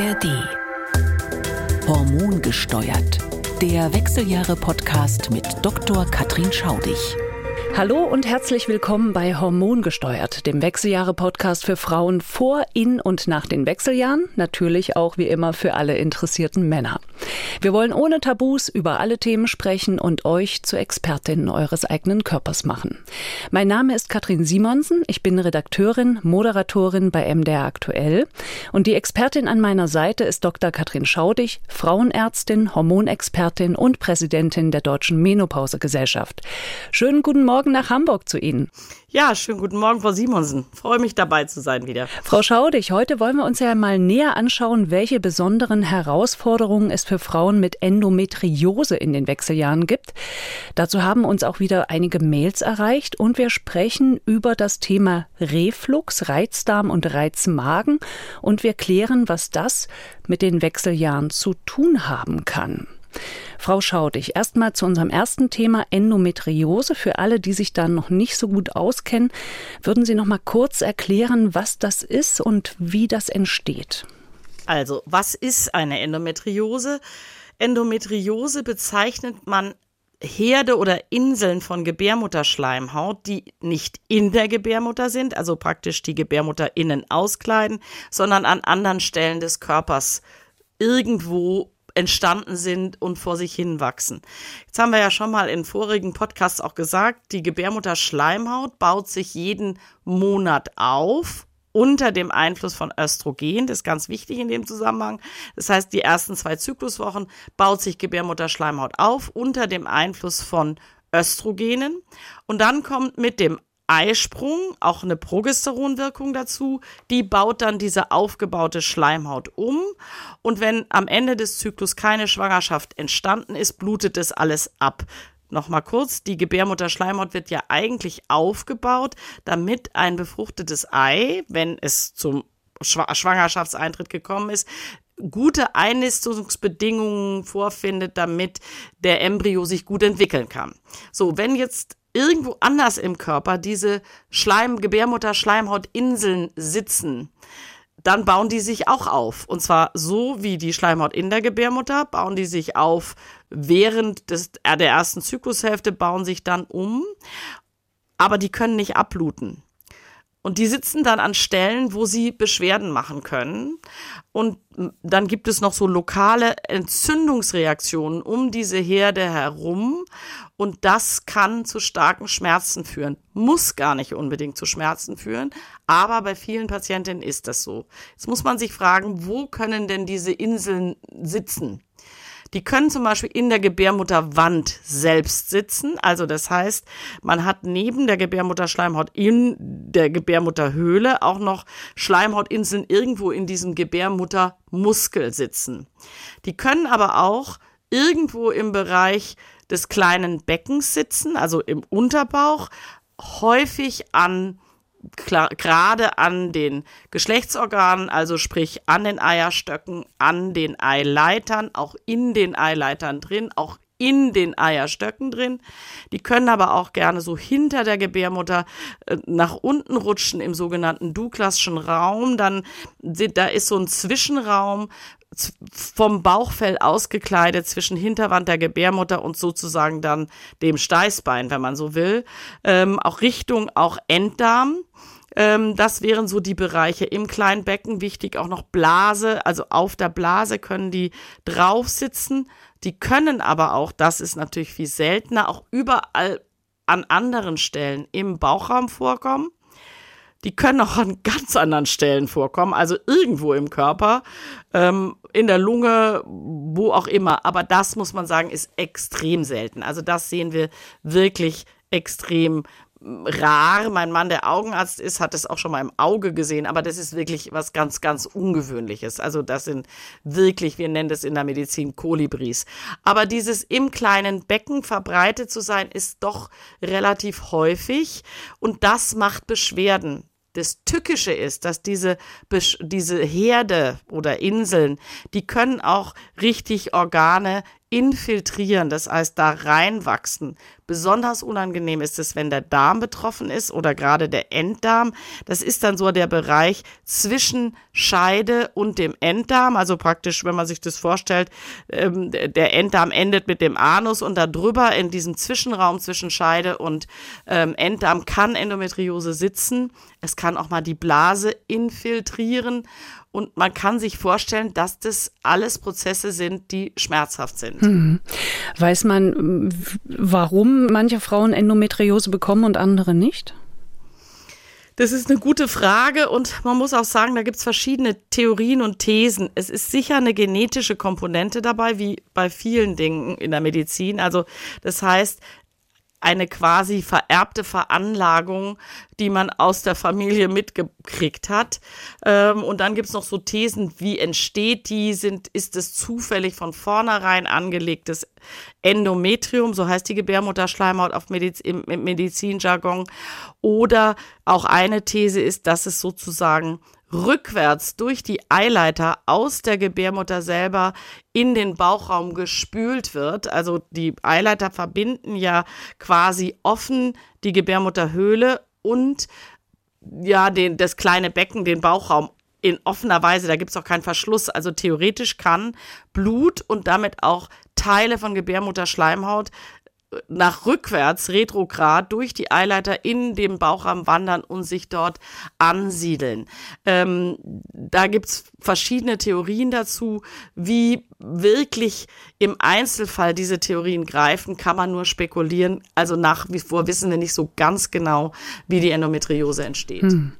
ARD. Hormongesteuert. Der Wechseljahre-Podcast mit Dr. Katrin Schaudig. Hallo und herzlich willkommen bei Hormongesteuert, dem Wechseljahre-Podcast für Frauen vor, in und nach den Wechseljahren, natürlich auch wie immer für alle interessierten Männer. Wir wollen ohne Tabus über alle Themen sprechen und euch zu Expertinnen eures eigenen Körpers machen. Mein Name ist Katrin Simonsen, ich bin Redakteurin, Moderatorin bei MDR Aktuell und die Expertin an meiner Seite ist Dr. Katrin Schaudig, Frauenärztin, Hormonexpertin und Präsidentin der Deutschen Menopausegesellschaft. Schönen guten Morgen Morgen nach Hamburg zu Ihnen. Ja, schönen guten Morgen, Frau Simonsen. Freue mich dabei zu sein wieder. Frau Schaudig, heute wollen wir uns ja mal näher anschauen, welche besonderen Herausforderungen es für Frauen mit Endometriose in den Wechseljahren gibt. Dazu haben uns auch wieder einige Mails erreicht und wir sprechen über das Thema Reflux, Reizdarm und Reizmagen und wir klären, was das mit den Wechseljahren zu tun haben kann. Frau Schaudig, erstmal zu unserem ersten Thema Endometriose. Für alle, die sich da noch nicht so gut auskennen, würden Sie noch mal kurz erklären, was das ist und wie das entsteht? Also, was ist eine Endometriose? Endometriose bezeichnet man Herde oder Inseln von Gebärmutterschleimhaut, die nicht in der Gebärmutter sind, also praktisch die Gebärmutter innen auskleiden, sondern an anderen Stellen des Körpers irgendwo entstanden sind und vor sich hin wachsen. Jetzt haben wir ja schon mal in vorigen Podcasts auch gesagt, die Gebärmutterschleimhaut baut sich jeden Monat auf unter dem Einfluss von Östrogen. Das ist ganz wichtig in dem Zusammenhang. Das heißt, die ersten zwei Zykluswochen baut sich Gebärmutterschleimhaut auf unter dem Einfluss von Östrogenen. Und dann kommt mit dem Eisprung, auch eine Progesteronwirkung dazu, die baut dann diese aufgebaute Schleimhaut um. Und wenn am Ende des Zyklus keine Schwangerschaft entstanden ist, blutet das alles ab. Nochmal kurz, die Gebärmutterschleimhaut wird ja eigentlich aufgebaut, damit ein befruchtetes Ei, wenn es zum Schwangerschaftseintritt gekommen ist, gute Einnistungsbedingungen vorfindet, damit der Embryo sich gut entwickeln kann. So, wenn jetzt irgendwo anders im Körper diese Schleim, Gebärmutter-Schleimhautinseln sitzen, dann bauen die sich auch auf. Und zwar so wie die Schleimhaut in der Gebärmutter, bauen die sich auf während des, äh, der ersten Zyklushälfte, bauen sich dann um, aber die können nicht abbluten. Und die sitzen dann an Stellen, wo sie Beschwerden machen können. Und dann gibt es noch so lokale Entzündungsreaktionen um diese Herde herum. Und das kann zu starken Schmerzen führen. Muss gar nicht unbedingt zu Schmerzen führen. Aber bei vielen Patientinnen ist das so. Jetzt muss man sich fragen, wo können denn diese Inseln sitzen? Die können zum Beispiel in der Gebärmutterwand selbst sitzen. Also das heißt, man hat neben der Gebärmutterschleimhaut in der Gebärmutterhöhle auch noch Schleimhautinseln irgendwo in diesem Gebärmuttermuskel sitzen. Die können aber auch irgendwo im Bereich des kleinen Beckens sitzen, also im Unterbauch, häufig an gerade an den Geschlechtsorganen, also sprich an den Eierstöcken, an den Eileitern, auch in den Eileitern drin, auch in den Eierstöcken drin. Die können aber auch gerne so hinter der Gebärmutter äh, nach unten rutschen im sogenannten Douglasschen Raum. Dann da ist so ein Zwischenraum vom Bauchfell ausgekleidet zwischen Hinterwand der Gebärmutter und sozusagen dann dem Steißbein, wenn man so will. Ähm, auch Richtung auch Enddarm. Ähm, das wären so die Bereiche im kleinen Becken. Wichtig auch noch Blase, also auf der Blase können die drauf sitzen. Die können aber auch, das ist natürlich viel seltener, auch überall an anderen Stellen im Bauchraum vorkommen. Die können auch an ganz anderen Stellen vorkommen, also irgendwo im Körper, ähm, in der Lunge, wo auch immer. Aber das muss man sagen, ist extrem selten. Also das sehen wir wirklich extrem rar. Mein Mann, der Augenarzt ist, hat es auch schon mal im Auge gesehen, aber das ist wirklich was ganz, ganz Ungewöhnliches. Also das sind wirklich, wir nennen das in der Medizin Kolibris. Aber dieses im kleinen Becken verbreitet zu sein, ist doch relativ häufig und das macht Beschwerden. Das Tückische ist, dass diese, diese Herde oder Inseln, die können auch richtig Organe infiltrieren, das heißt da reinwachsen. Besonders unangenehm ist es, wenn der Darm betroffen ist oder gerade der Enddarm. Das ist dann so der Bereich zwischen Scheide und dem Enddarm. Also praktisch, wenn man sich das vorstellt, ähm, der Enddarm endet mit dem Anus und da drüber in diesem Zwischenraum zwischen Scheide und ähm, Enddarm kann Endometriose sitzen. Es kann auch mal die Blase infiltrieren und man kann sich vorstellen, dass das alles Prozesse sind, die schmerzhaft sind. Mhm. Weiß man, warum manche Frauen Endometriose bekommen und andere nicht? Das ist eine gute Frage und man muss auch sagen, da gibt es verschiedene Theorien und Thesen. Es ist sicher eine genetische Komponente dabei, wie bei vielen Dingen in der Medizin. Also das heißt, eine quasi vererbte Veranlagung, die man aus der Familie mitgekriegt hat. Ähm, und dann gibt's noch so Thesen, wie entsteht die? Sind, ist es zufällig von vornherein angelegtes Endometrium, so heißt die Gebärmutterschleimhaut auf Mediz im, im Medizinjargon. Oder auch eine These ist, dass es sozusagen rückwärts durch die Eileiter aus der Gebärmutter selber in den Bauchraum gespült wird. Also die Eileiter verbinden ja quasi offen die Gebärmutterhöhle und ja, den, das kleine Becken, den Bauchraum in offener Weise, da gibt es auch keinen Verschluss. Also theoretisch kann Blut und damit auch Teile von Gebärmutterschleimhaut nach rückwärts, retrograd, durch die Eileiter in dem Bauchraum wandern und sich dort ansiedeln. Ähm, da gibt's verschiedene Theorien dazu. Wie wirklich im Einzelfall diese Theorien greifen, kann man nur spekulieren. Also nach wie vor wissen wir nicht so ganz genau, wie die Endometriose entsteht. Hm.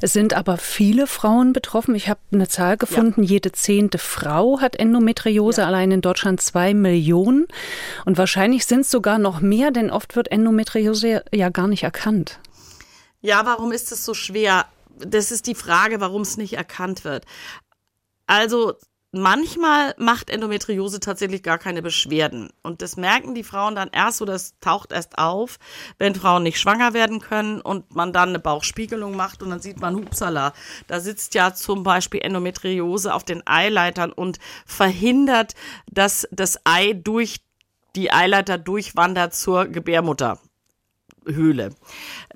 Es sind aber viele Frauen betroffen. Ich habe eine Zahl gefunden, ja. jede zehnte Frau hat Endometriose, ja. allein in Deutschland zwei Millionen. Und wahrscheinlich sind es sogar noch mehr, denn oft wird Endometriose ja gar nicht erkannt. Ja, warum ist es so schwer? Das ist die Frage, warum es nicht erkannt wird. Also manchmal macht Endometriose tatsächlich gar keine Beschwerden. Und das merken die Frauen dann erst oder es taucht erst auf, wenn Frauen nicht schwanger werden können und man dann eine Bauchspiegelung macht und dann sieht man, hupsala, da sitzt ja zum Beispiel Endometriose auf den Eileitern und verhindert, dass das Ei durch die Eileiter durchwandert zur Gebärmutter. Höhle.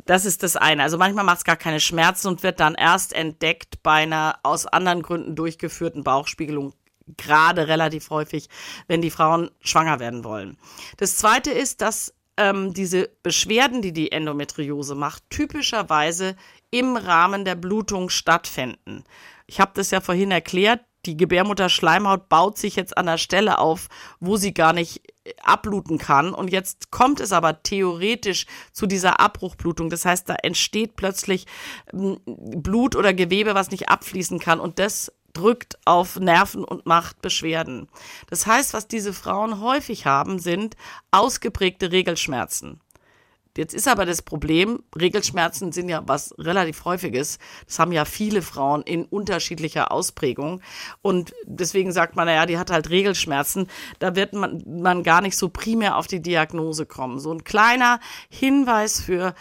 Das ist das eine. Also manchmal macht es gar keine Schmerzen und wird dann erst entdeckt bei einer aus anderen Gründen durchgeführten Bauchspiegelung gerade relativ häufig, wenn die Frauen schwanger werden wollen. Das zweite ist, dass ähm, diese Beschwerden, die die Endometriose macht, typischerweise im Rahmen der Blutung stattfinden. Ich habe das ja vorhin erklärt, die Gebärmutterschleimhaut baut sich jetzt an der Stelle auf, wo sie gar nicht abbluten kann. Und jetzt kommt es aber theoretisch zu dieser Abbruchblutung. Das heißt, da entsteht plötzlich hm, Blut oder Gewebe, was nicht abfließen kann. Und das drückt auf Nerven und macht Beschwerden. Das heißt, was diese Frauen häufig haben, sind ausgeprägte Regelschmerzen. Jetzt ist aber das Problem, Regelschmerzen sind ja was relativ häufiges. Das haben ja viele Frauen in unterschiedlicher Ausprägung. Und deswegen sagt man, naja, die hat halt Regelschmerzen. Da wird man, man gar nicht so primär auf die Diagnose kommen. So ein kleiner Hinweis für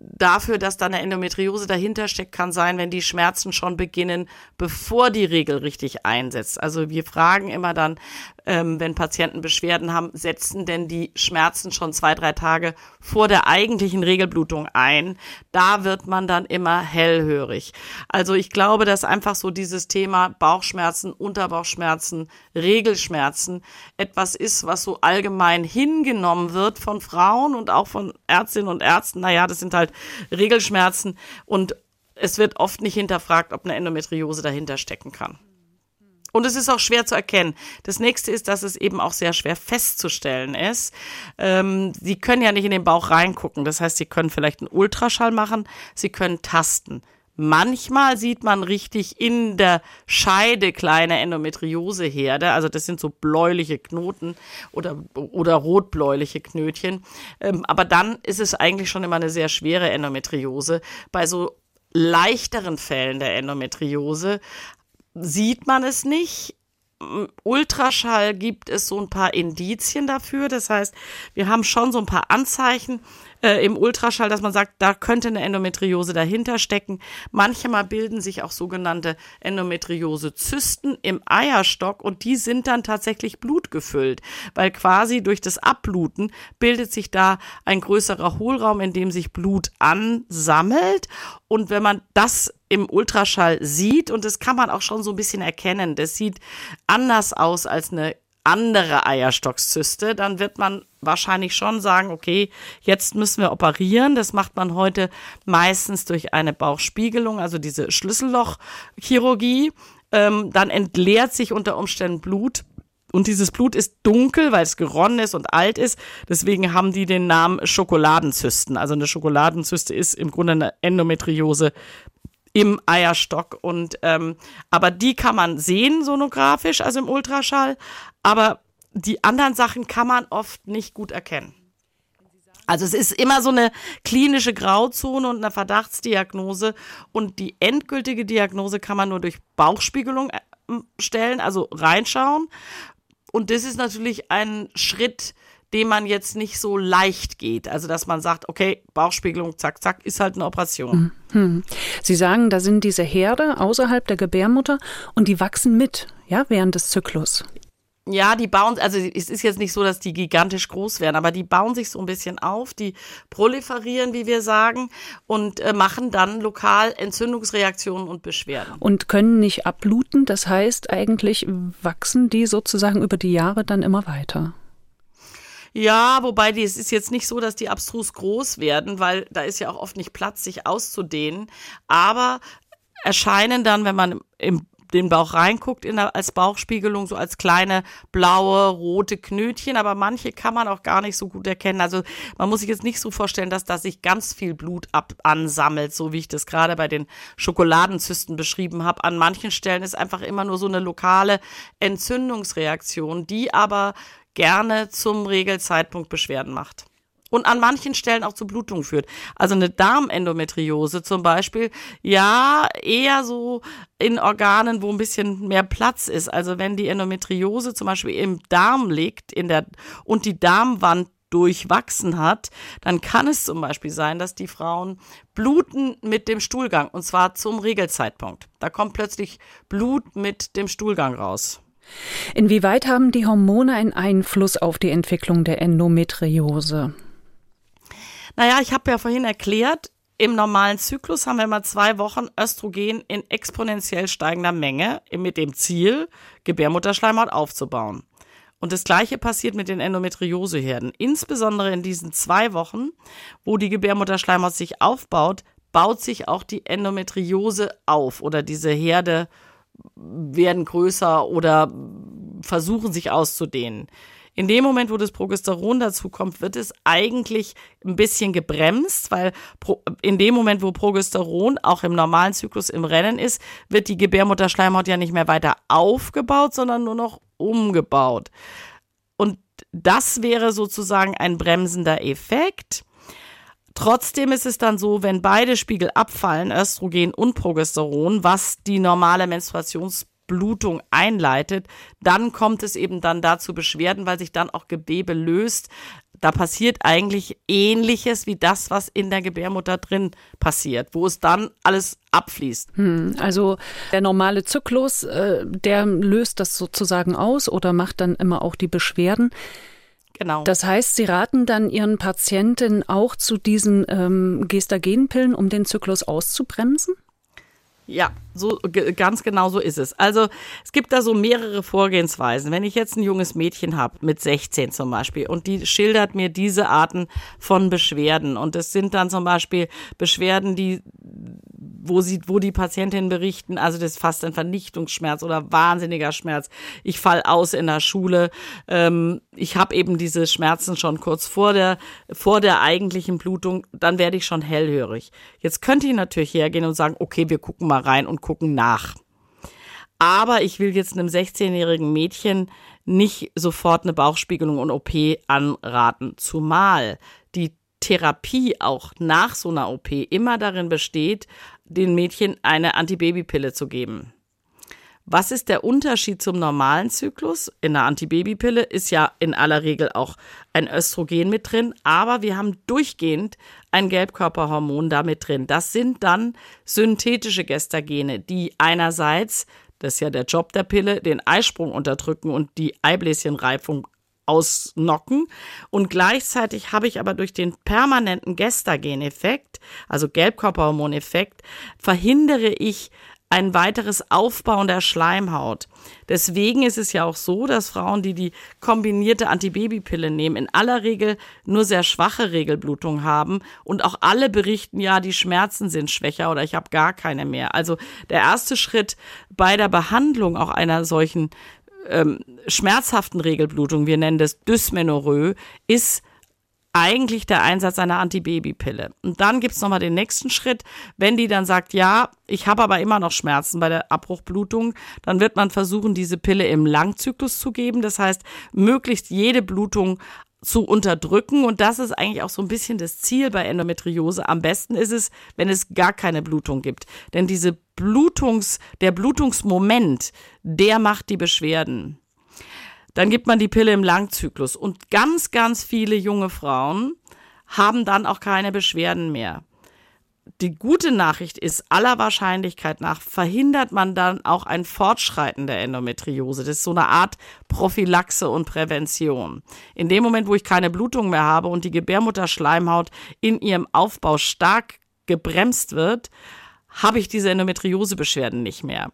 dafür, dass da eine Endometriose dahinter steckt, kann sein, wenn die Schmerzen schon beginnen, bevor die Regel richtig einsetzt. Also wir fragen immer dann, ähm, wenn Patienten Beschwerden haben, setzen denn die Schmerzen schon zwei, drei Tage vor der eigentlichen Regelblutung ein? Da wird man dann immer hellhörig. Also ich glaube, dass einfach so dieses Thema Bauchschmerzen, Unterbauchschmerzen, Regelschmerzen etwas ist, was so allgemein hingenommen wird von Frauen und auch von Ärztinnen und Ärzten. Naja, das sind halt Regelschmerzen und es wird oft nicht hinterfragt, ob eine Endometriose dahinter stecken kann. Und es ist auch schwer zu erkennen. Das nächste ist, dass es eben auch sehr schwer festzustellen ist. Ähm, sie können ja nicht in den Bauch reingucken. Das heißt, sie können vielleicht einen Ultraschall machen, sie können tasten. Manchmal sieht man richtig in der Scheide kleine Endometrioseherde, also das sind so bläuliche Knoten oder, oder rotbläuliche Knötchen. Ähm, aber dann ist es eigentlich schon immer eine sehr schwere Endometriose. Bei so leichteren Fällen der Endometriose sieht man es nicht. Ultraschall gibt es so ein paar Indizien dafür. Das heißt, wir haben schon so ein paar Anzeichen. Äh, im Ultraschall, dass man sagt, da könnte eine Endometriose dahinter stecken. Manchmal bilden sich auch sogenannte Endometriose-Zysten im Eierstock und die sind dann tatsächlich blutgefüllt, weil quasi durch das Abbluten bildet sich da ein größerer Hohlraum, in dem sich Blut ansammelt und wenn man das im Ultraschall sieht, und das kann man auch schon so ein bisschen erkennen, das sieht anders aus als eine andere Eierstockzyste, dann wird man wahrscheinlich schon sagen, okay, jetzt müssen wir operieren. Das macht man heute meistens durch eine Bauchspiegelung, also diese Schlüssellochchirurgie. Ähm, dann entleert sich unter Umständen Blut. Und dieses Blut ist dunkel, weil es geronnen ist und alt ist. Deswegen haben die den Namen Schokoladenzysten. Also eine Schokoladenzyste ist im Grunde eine Endometriose im Eierstock. Und ähm, aber die kann man sehen sonografisch, also im Ultraschall. Aber die anderen Sachen kann man oft nicht gut erkennen. Also es ist immer so eine klinische Grauzone und eine Verdachtsdiagnose und die endgültige Diagnose kann man nur durch Bauchspiegelung äh, stellen, also reinschauen. Und das ist natürlich ein Schritt, den man jetzt nicht so leicht geht. Also, dass man sagt, okay, Bauchspiegelung, zack, zack, ist halt eine Operation. Mhm. Sie sagen, da sind diese Herde außerhalb der Gebärmutter und die wachsen mit, ja, während des Zyklus. Ja, die bauen, also es ist jetzt nicht so, dass die gigantisch groß werden, aber die bauen sich so ein bisschen auf, die proliferieren, wie wir sagen, und äh, machen dann lokal Entzündungsreaktionen und Beschwerden. Und können nicht abbluten, das heißt eigentlich wachsen die sozusagen über die Jahre dann immer weiter. Ja, wobei die, es ist jetzt nicht so, dass die abstrus groß werden, weil da ist ja auch oft nicht Platz, sich auszudehnen. Aber erscheinen dann, wenn man im den Bauch reinguckt in der, als Bauchspiegelung, so als kleine blaue, rote Knötchen, aber manche kann man auch gar nicht so gut erkennen. Also man muss sich jetzt nicht so vorstellen, dass da sich ganz viel Blut ab ansammelt, so wie ich das gerade bei den Schokoladenzysten beschrieben habe. An manchen Stellen ist einfach immer nur so eine lokale Entzündungsreaktion, die aber gerne zum Regelzeitpunkt Beschwerden macht und an manchen Stellen auch zu Blutung führt. Also eine Darmendometriose zum Beispiel, ja, eher so in Organen, wo ein bisschen mehr Platz ist. Also wenn die Endometriose zum Beispiel im Darm liegt in der, und die Darmwand durchwachsen hat, dann kann es zum Beispiel sein, dass die Frauen bluten mit dem Stuhlgang und zwar zum Regelzeitpunkt. Da kommt plötzlich Blut mit dem Stuhlgang raus. Inwieweit haben die Hormone einen Einfluss auf die Entwicklung der Endometriose? Naja, ich habe ja vorhin erklärt, im normalen Zyklus haben wir immer zwei Wochen Östrogen in exponentiell steigender Menge mit dem Ziel, Gebärmutterschleimhaut aufzubauen. Und das Gleiche passiert mit den Endometrioseherden. Insbesondere in diesen zwei Wochen, wo die Gebärmutterschleimhaut sich aufbaut, baut sich auch die Endometriose auf oder diese Herde werden größer oder versuchen sich auszudehnen. In dem Moment, wo das Progesteron dazu kommt, wird es eigentlich ein bisschen gebremst, weil in dem Moment, wo Progesteron auch im normalen Zyklus im Rennen ist, wird die Gebärmutterschleimhaut ja nicht mehr weiter aufgebaut, sondern nur noch umgebaut. Und das wäre sozusagen ein bremsender Effekt. Trotzdem ist es dann so, wenn beide Spiegel abfallen, Östrogen und Progesteron, was die normale Menstruations Blutung einleitet, dann kommt es eben dann dazu Beschwerden, weil sich dann auch Gewebe löst. Da passiert eigentlich ähnliches wie das, was in der Gebärmutter drin passiert, wo es dann alles abfließt. Hm, also der normale Zyklus, äh, der löst das sozusagen aus oder macht dann immer auch die Beschwerden. Genau. Das heißt, Sie raten dann Ihren Patienten auch zu diesen ähm, Gestagenpillen, um den Zyklus auszubremsen? Ja, so ganz genau so ist es. Also es gibt da so mehrere Vorgehensweisen. Wenn ich jetzt ein junges Mädchen habe, mit 16 zum Beispiel, und die schildert mir diese Arten von Beschwerden, und es sind dann zum Beispiel Beschwerden, die wo sie, wo die Patientinnen berichten, also das ist fast ein Vernichtungsschmerz oder wahnsinniger Schmerz. Ich fall aus in der Schule. Ähm, ich habe eben diese Schmerzen schon kurz vor der, vor der eigentlichen Blutung, dann werde ich schon hellhörig. Jetzt könnte ich natürlich hergehen und sagen, okay, wir gucken mal rein und gucken nach. Aber ich will jetzt einem 16-jährigen Mädchen nicht sofort eine Bauchspiegelung und OP anraten, zumal die Therapie auch nach so einer OP immer darin besteht, den Mädchen eine Antibabypille zu geben. Was ist der Unterschied zum normalen Zyklus? In der Antibabypille ist ja in aller Regel auch ein Östrogen mit drin, aber wir haben durchgehend ein Gelbkörperhormon da mit drin. Das sind dann synthetische Gestagene, die einerseits, das ist ja der Job der Pille, den Eisprung unterdrücken und die Eibläschenreifung ausnocken. Und gleichzeitig habe ich aber durch den permanenten Gestageneffekt, also Gelbkörperhormoneffekt, verhindere ich ein weiteres Aufbauen der Schleimhaut. Deswegen ist es ja auch so, dass Frauen, die die kombinierte Antibabypille nehmen, in aller Regel nur sehr schwache Regelblutung haben und auch alle berichten, ja, die Schmerzen sind schwächer oder ich habe gar keine mehr. Also der erste Schritt bei der Behandlung auch einer solchen ähm, schmerzhaften Regelblutung, wir nennen das Dysmenorrhoe, ist eigentlich der Einsatz einer Antibabypille. Und dann gibt's nochmal den nächsten Schritt. Wenn die dann sagt, ja, ich habe aber immer noch Schmerzen bei der Abbruchblutung, dann wird man versuchen, diese Pille im Langzyklus zu geben. Das heißt, möglichst jede Blutung zu unterdrücken. Und das ist eigentlich auch so ein bisschen das Ziel bei Endometriose. Am besten ist es, wenn es gar keine Blutung gibt. Denn diese Blutungs, der Blutungsmoment, der macht die Beschwerden. Dann gibt man die Pille im Langzyklus und ganz, ganz viele junge Frauen haben dann auch keine Beschwerden mehr. Die gute Nachricht ist, aller Wahrscheinlichkeit nach verhindert man dann auch ein Fortschreiten der Endometriose. Das ist so eine Art Prophylaxe und Prävention. In dem Moment, wo ich keine Blutung mehr habe und die Gebärmutterschleimhaut in ihrem Aufbau stark gebremst wird, habe ich diese Endometriosebeschwerden nicht mehr.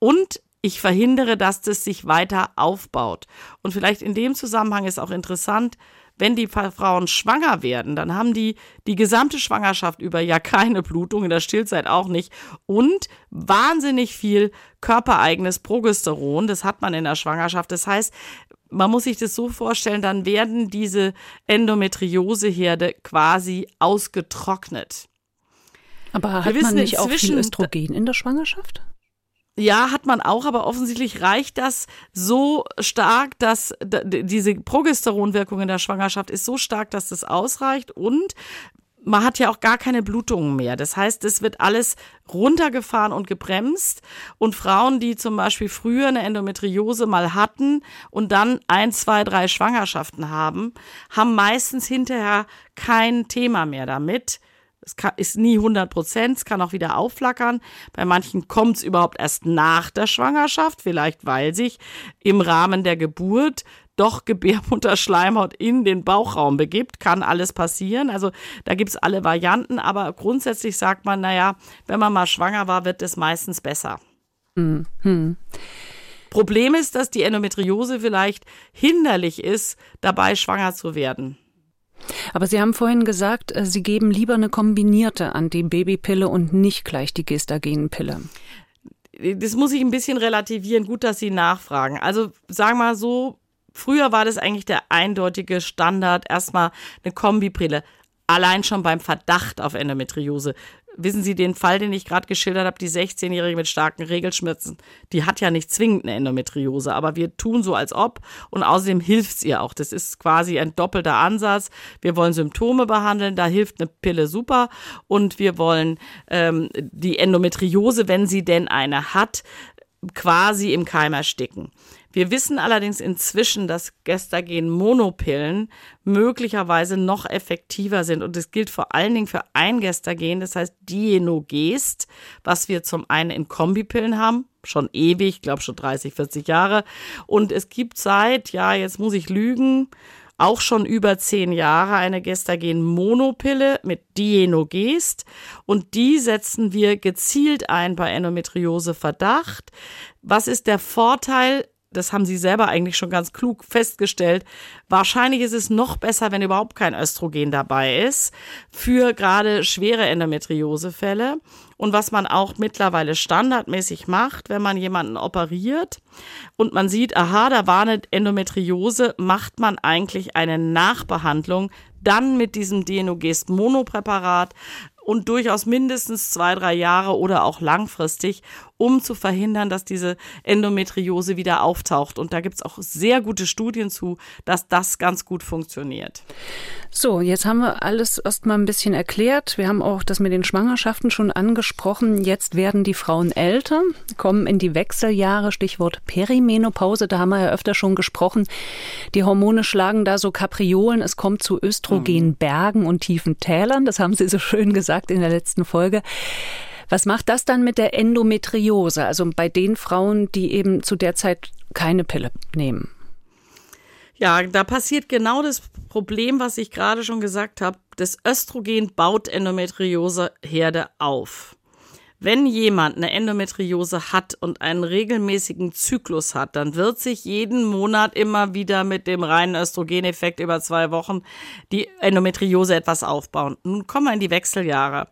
Und ich verhindere, dass das sich weiter aufbaut. Und vielleicht in dem Zusammenhang ist auch interessant, wenn die Frauen schwanger werden, dann haben die die gesamte Schwangerschaft über ja keine Blutung, in der Stillzeit auch nicht und wahnsinnig viel körpereigenes Progesteron, das hat man in der Schwangerschaft. Das heißt, man muss sich das so vorstellen, dann werden diese Endometrioseherde quasi ausgetrocknet. Aber hat man nicht auch viel Östrogen in der Schwangerschaft? Ja, hat man auch, aber offensichtlich reicht das so stark, dass diese Progesteronwirkung in der Schwangerschaft ist so stark, dass das ausreicht und man hat ja auch gar keine Blutungen mehr. Das heißt, es wird alles runtergefahren und gebremst. Und Frauen, die zum Beispiel früher eine Endometriose mal hatten und dann ein, zwei, drei Schwangerschaften haben, haben meistens hinterher kein Thema mehr damit. Es kann, ist nie 100 Prozent, es kann auch wieder aufflackern. Bei manchen kommt es überhaupt erst nach der Schwangerschaft, vielleicht weil sich im Rahmen der Geburt doch Gebärmutterschleimhaut in den Bauchraum begibt, kann alles passieren. Also da gibt es alle Varianten, aber grundsätzlich sagt man, naja, wenn man mal schwanger war, wird es meistens besser. Mhm. Problem ist, dass die Endometriose vielleicht hinderlich ist, dabei schwanger zu werden. Aber Sie haben vorhin gesagt, äh, Sie geben lieber eine kombinierte Antibabypille und nicht gleich die Gestagenpille. Das muss ich ein bisschen relativieren. Gut, dass Sie nachfragen. Also sagen wir mal so, früher war das eigentlich der eindeutige Standard, erstmal eine Kombipille. Allein schon beim Verdacht auf Endometriose wissen Sie den Fall, den ich gerade geschildert habe, die 16-Jährige mit starken Regelschmerzen, die hat ja nicht zwingend eine Endometriose, aber wir tun so als ob und außerdem hilft es ihr auch. Das ist quasi ein doppelter Ansatz. Wir wollen Symptome behandeln, da hilft eine Pille super und wir wollen ähm, die Endometriose, wenn sie denn eine hat, quasi im Keim ersticken. Wir wissen allerdings inzwischen, dass Gestagen-Monopillen möglicherweise noch effektiver sind. Und das gilt vor allen Dingen für ein Gestagen, das heißt Dienogest, was wir zum einen in Kombipillen haben, schon ewig, ich glaube schon 30, 40 Jahre. Und es gibt seit, ja, jetzt muss ich lügen, auch schon über zehn Jahre eine Gestagen-Monopille mit Dienogest und die setzen wir gezielt ein bei Endometriose-Verdacht. Was ist der Vorteil? Das haben sie selber eigentlich schon ganz klug festgestellt. Wahrscheinlich ist es noch besser, wenn überhaupt kein Östrogen dabei ist, für gerade schwere Endometriosefälle. Und was man auch mittlerweile standardmäßig macht, wenn man jemanden operiert und man sieht, aha, da war eine Endometriose, macht man eigentlich eine Nachbehandlung dann mit diesem Dienogest Monopräparat und durchaus mindestens zwei, drei Jahre oder auch langfristig, um zu verhindern, dass diese Endometriose wieder auftaucht. Und da gibt es auch sehr gute Studien zu, dass das ganz gut funktioniert. So, jetzt haben wir alles erstmal ein bisschen erklärt. Wir haben auch das mit den Schwangerschaften schon angesprochen. Jetzt werden die Frauen älter, kommen in die Wechseljahre, Stichwort Perimenopause. Da haben wir ja öfter schon gesprochen. Die Hormone schlagen da so Kapriolen. Es kommt zu Östrogenbergen und tiefen Tälern. Das haben Sie so schön gesagt in der letzten Folge. Was macht das dann mit der Endometriose? Also bei den Frauen, die eben zu der Zeit keine Pille nehmen? Ja, da passiert genau das Problem, was ich gerade schon gesagt habe. Das Östrogen baut Endometrioseherde auf. Wenn jemand eine Endometriose hat und einen regelmäßigen Zyklus hat, dann wird sich jeden Monat immer wieder mit dem reinen Östrogeneffekt über zwei Wochen die Endometriose etwas aufbauen. Nun kommen wir in die Wechseljahre.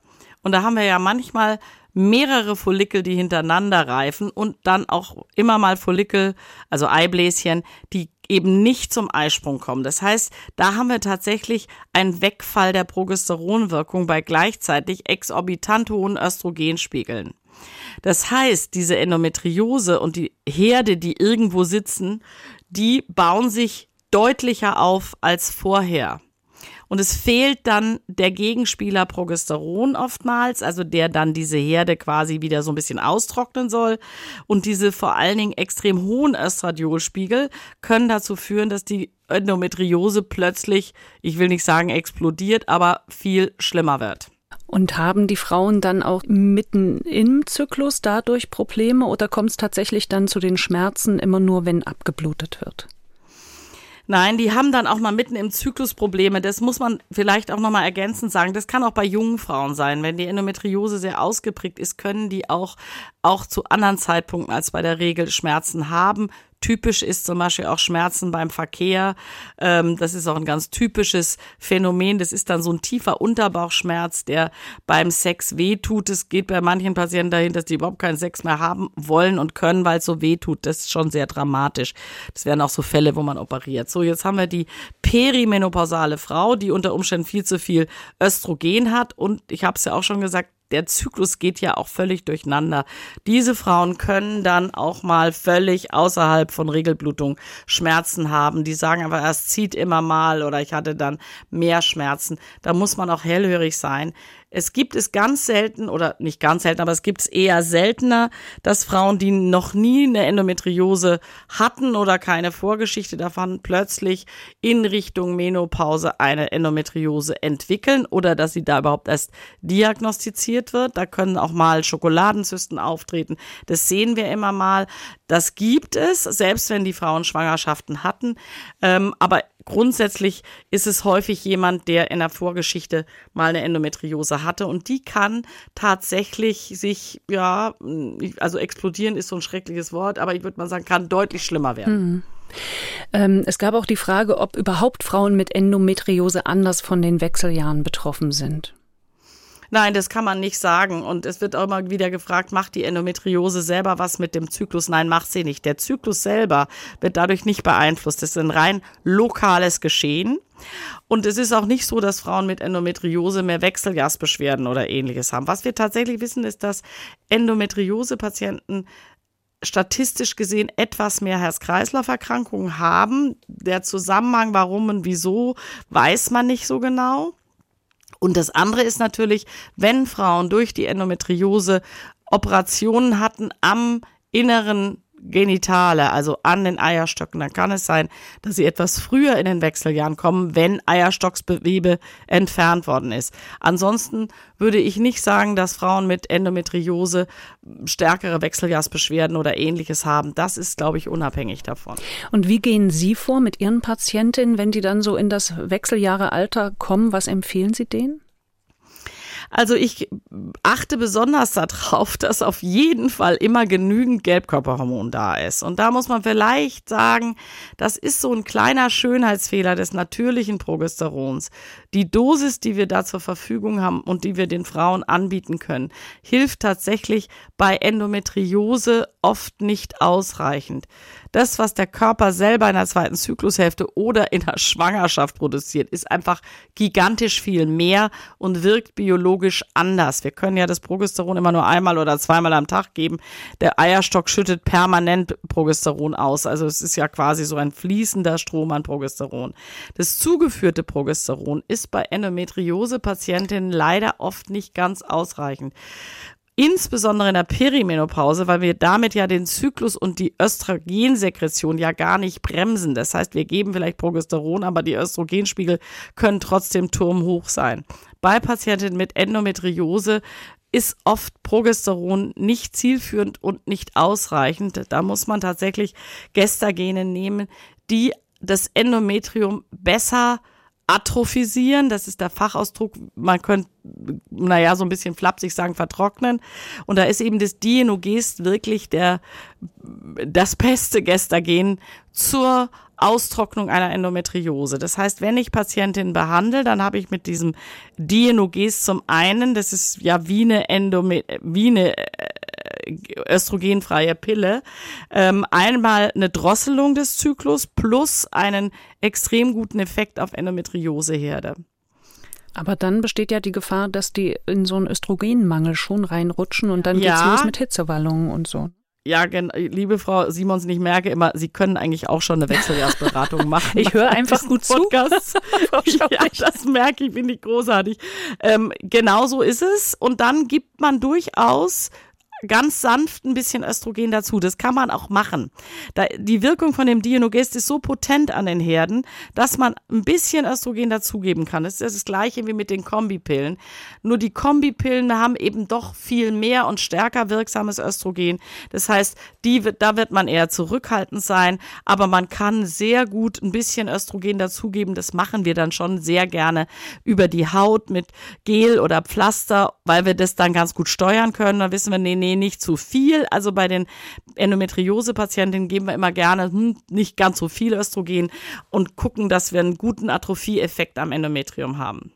Und da haben wir ja manchmal mehrere Follikel, die hintereinander reifen und dann auch immer mal Follikel, also Eibläschen, die eben nicht zum Eisprung kommen. Das heißt, da haben wir tatsächlich einen Wegfall der Progesteronwirkung bei gleichzeitig exorbitant hohen Östrogenspiegeln. Das heißt, diese Endometriose und die Herde, die irgendwo sitzen, die bauen sich deutlicher auf als vorher. Und es fehlt dann der Gegenspieler Progesteron oftmals, also der dann diese Herde quasi wieder so ein bisschen austrocknen soll. Und diese vor allen Dingen extrem hohen Östradiolspiegel können dazu führen, dass die Endometriose plötzlich, ich will nicht sagen explodiert, aber viel schlimmer wird. Und haben die Frauen dann auch mitten im Zyklus dadurch Probleme oder kommt es tatsächlich dann zu den Schmerzen immer nur, wenn abgeblutet wird? Nein, die haben dann auch mal mitten im Zyklus Probleme. Das muss man vielleicht auch nochmal ergänzend sagen. Das kann auch bei jungen Frauen sein. Wenn die Endometriose sehr ausgeprägt ist, können die auch, auch zu anderen Zeitpunkten als bei der Regel Schmerzen haben. Typisch ist zum Beispiel auch Schmerzen beim Verkehr. Ähm, das ist auch ein ganz typisches Phänomen. Das ist dann so ein tiefer Unterbauchschmerz, der beim Sex wehtut. Es geht bei manchen Patienten dahin, dass die überhaupt keinen Sex mehr haben wollen und können, weil es so wehtut. Das ist schon sehr dramatisch. Das wären auch so Fälle, wo man operiert. So, jetzt haben wir die perimenopausale Frau, die unter Umständen viel zu viel Östrogen hat. Und ich habe es ja auch schon gesagt, der Zyklus geht ja auch völlig durcheinander. Diese Frauen können dann auch mal völlig außerhalb von Regelblutung Schmerzen haben. Die sagen aber, es zieht immer mal oder ich hatte dann mehr Schmerzen. Da muss man auch hellhörig sein. Es gibt es ganz selten oder nicht ganz selten, aber es gibt es eher seltener, dass Frauen, die noch nie eine Endometriose hatten oder keine Vorgeschichte davon, plötzlich in Richtung Menopause eine Endometriose entwickeln oder dass sie da überhaupt erst diagnostiziert wird. Da können auch mal Schokoladenzysten auftreten. Das sehen wir immer mal. Das gibt es, selbst wenn die Frauen Schwangerschaften hatten. Ähm, aber grundsätzlich ist es häufig jemand, der in der Vorgeschichte mal eine Endometriose hatte und die kann tatsächlich sich, ja, also explodieren ist so ein schreckliches Wort, aber ich würde mal sagen, kann deutlich schlimmer werden. Mhm. Ähm, es gab auch die Frage, ob überhaupt Frauen mit Endometriose anders von den Wechseljahren betroffen sind. Nein, das kann man nicht sagen. Und es wird auch immer wieder gefragt, macht die Endometriose selber was mit dem Zyklus? Nein, macht sie nicht. Der Zyklus selber wird dadurch nicht beeinflusst. Das ist ein rein lokales Geschehen. Und es ist auch nicht so, dass Frauen mit Endometriose mehr Wechseljahrsbeschwerden oder ähnliches haben. Was wir tatsächlich wissen, ist, dass Endometriose-Patienten statistisch gesehen etwas mehr Herz-Kreislauf-Erkrankungen haben. Der Zusammenhang, warum und wieso, weiß man nicht so genau. Und das andere ist natürlich, wenn Frauen durch die Endometriose Operationen hatten am inneren Genitale, also an den Eierstöcken, dann kann es sein, dass sie etwas früher in den Wechseljahren kommen, wenn Eierstocksgewebe entfernt worden ist. Ansonsten würde ich nicht sagen, dass Frauen mit Endometriose stärkere Wechseljahrsbeschwerden oder ähnliches haben. Das ist, glaube ich, unabhängig davon. Und wie gehen Sie vor mit Ihren Patientinnen, wenn die dann so in das Wechseljahrealter kommen? Was empfehlen Sie denen? Also ich achte besonders darauf, dass auf jeden Fall immer genügend Gelbkörperhormon da ist. Und da muss man vielleicht sagen, das ist so ein kleiner Schönheitsfehler des natürlichen Progesterons. die Dosis, die wir da zur Verfügung haben und die wir den Frauen anbieten können, hilft tatsächlich bei Endometriose oft nicht ausreichend. Das, was der Körper selber in der zweiten Zyklushälfte oder in der Schwangerschaft produziert, ist einfach gigantisch viel mehr und wirkt biologisch anders. Wir können ja das Progesteron immer nur einmal oder zweimal am Tag geben. Der Eierstock schüttet permanent Progesteron aus. Also es ist ja quasi so ein fließender Strom an Progesteron. Das zugeführte Progesteron ist bei Endometriose-Patientinnen leider oft nicht ganz ausreichend insbesondere in der Perimenopause, weil wir damit ja den Zyklus und die Östrogensekretion ja gar nicht bremsen. Das heißt, wir geben vielleicht Progesteron, aber die Östrogenspiegel können trotzdem turmhoch sein. Bei Patientinnen mit Endometriose ist oft Progesteron nicht zielführend und nicht ausreichend. Da muss man tatsächlich Gestagene nehmen, die das Endometrium besser atrophisieren, das ist der Fachausdruck, man könnte, naja, so ein bisschen flapsig sagen, vertrocknen. Und da ist eben das Dienogest wirklich der, das beste Gestagen zur Austrocknung einer Endometriose. Das heißt, wenn ich Patientinnen behandle, dann habe ich mit diesem Dienogest zum einen, das ist ja wie eine, Endome wie eine äh, östrogenfreie Pille, ähm, einmal eine Drosselung des Zyklus plus einen extrem guten Effekt auf Endometrioseherde. Aber dann besteht ja die Gefahr, dass die in so einen Östrogenmangel schon reinrutschen und dann ja. geht's los mit Hitzewallungen und so. Ja, liebe Frau Simons, ich merke immer, Sie können eigentlich auch schon eine Wechseljahrsberatung machen. ich höre einfach gut zu. ja, das merke ich, finde ich großartig. Ähm, genau so ist es. Und dann gibt man durchaus ganz sanft ein bisschen Östrogen dazu. Das kann man auch machen. Da, die Wirkung von dem Dienogest ist so potent an den Herden, dass man ein bisschen Östrogen dazugeben kann. Das ist das gleiche wie mit den Kombipillen. Nur die Kombipillen haben eben doch viel mehr und stärker wirksames Östrogen. Das heißt, die da wird man eher zurückhaltend sein, aber man kann sehr gut ein bisschen Östrogen dazugeben. Das machen wir dann schon sehr gerne über die Haut mit Gel oder Pflaster, weil wir das dann ganz gut steuern können. Da wissen wir, nee, nee, nee, nicht zu viel. Also bei den Endometriose-Patientinnen geben wir immer gerne hm, nicht ganz so viel Östrogen und gucken, dass wir einen guten Atrophieeffekt am Endometrium haben.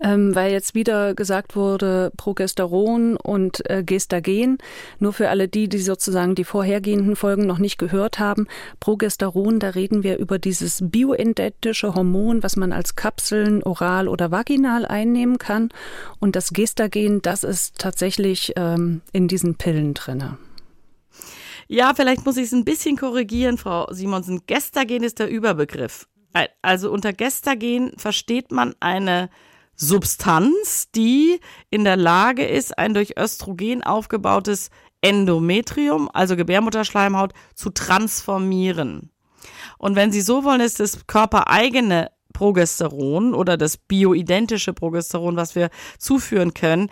Ähm, weil jetzt wieder gesagt wurde, Progesteron und äh, Gestagen. Nur für alle die, die sozusagen die vorhergehenden Folgen noch nicht gehört haben. Progesteron, da reden wir über dieses bioidentische Hormon, was man als Kapseln oral oder vaginal einnehmen kann. Und das Gestagen, das ist tatsächlich ähm, in diesen Pillen drinne. Ja, vielleicht muss ich es ein bisschen korrigieren, Frau Simonsen. Gestagen ist der Überbegriff. Also unter Gestagen versteht man eine Substanz, die in der Lage ist, ein durch Östrogen aufgebautes Endometrium, also Gebärmutterschleimhaut, zu transformieren. Und wenn Sie so wollen, ist das körpereigene Progesteron oder das bioidentische Progesteron, was wir zuführen können,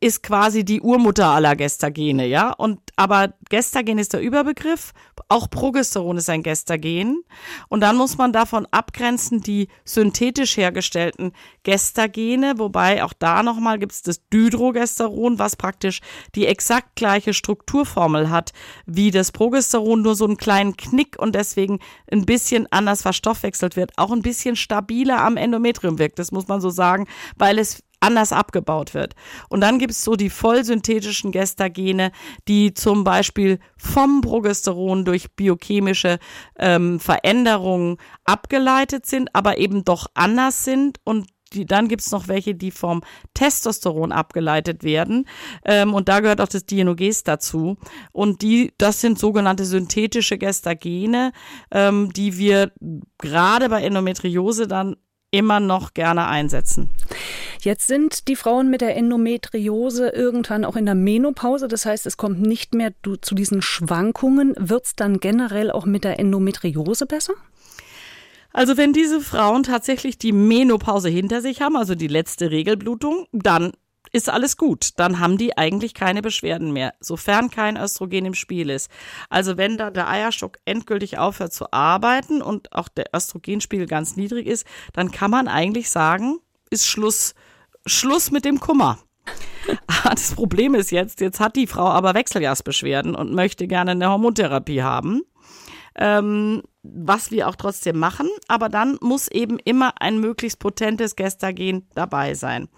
ist quasi die Urmutter aller Gestagene, ja. Und aber Gestagen ist der Überbegriff, auch Progesteron ist ein Gestagen. Und dann muss man davon abgrenzen die synthetisch hergestellten Gestagene, wobei auch da nochmal gibt es das Dydrogesteron, was praktisch die exakt gleiche Strukturformel hat wie das Progesteron, nur so einen kleinen Knick und deswegen ein bisschen anders verstoffwechselt wird, auch ein bisschen stabiler am Endometrium wirkt, das muss man so sagen, weil es anders abgebaut wird. Und dann gibt es so die vollsynthetischen Gestagene, die zum Beispiel vom Progesteron durch biochemische ähm, Veränderungen abgeleitet sind, aber eben doch anders sind und die, dann gibt's noch welche, die vom Testosteron abgeleitet werden. Ähm, und da gehört auch das Dienogest dazu. Und die, das sind sogenannte synthetische Gestagene, ähm, die wir gerade bei Endometriose dann immer noch gerne einsetzen. Jetzt sind die Frauen mit der Endometriose irgendwann auch in der Menopause. Das heißt, es kommt nicht mehr zu diesen Schwankungen. Wird es dann generell auch mit der Endometriose besser? Also wenn diese Frauen tatsächlich die Menopause hinter sich haben, also die letzte Regelblutung, dann ist alles gut. Dann haben die eigentlich keine Beschwerden mehr, sofern kein Östrogen im Spiel ist. Also wenn da der Eierstock endgültig aufhört zu arbeiten und auch der Östrogenspiegel ganz niedrig ist, dann kann man eigentlich sagen, ist Schluss, Schluss mit dem Kummer. Das Problem ist jetzt, jetzt hat die Frau aber Wechseljahrsbeschwerden und möchte gerne eine Hormontherapie haben. Ähm, was wir auch trotzdem machen. Aber dann muss eben immer ein möglichst potentes Gestagen dabei sein.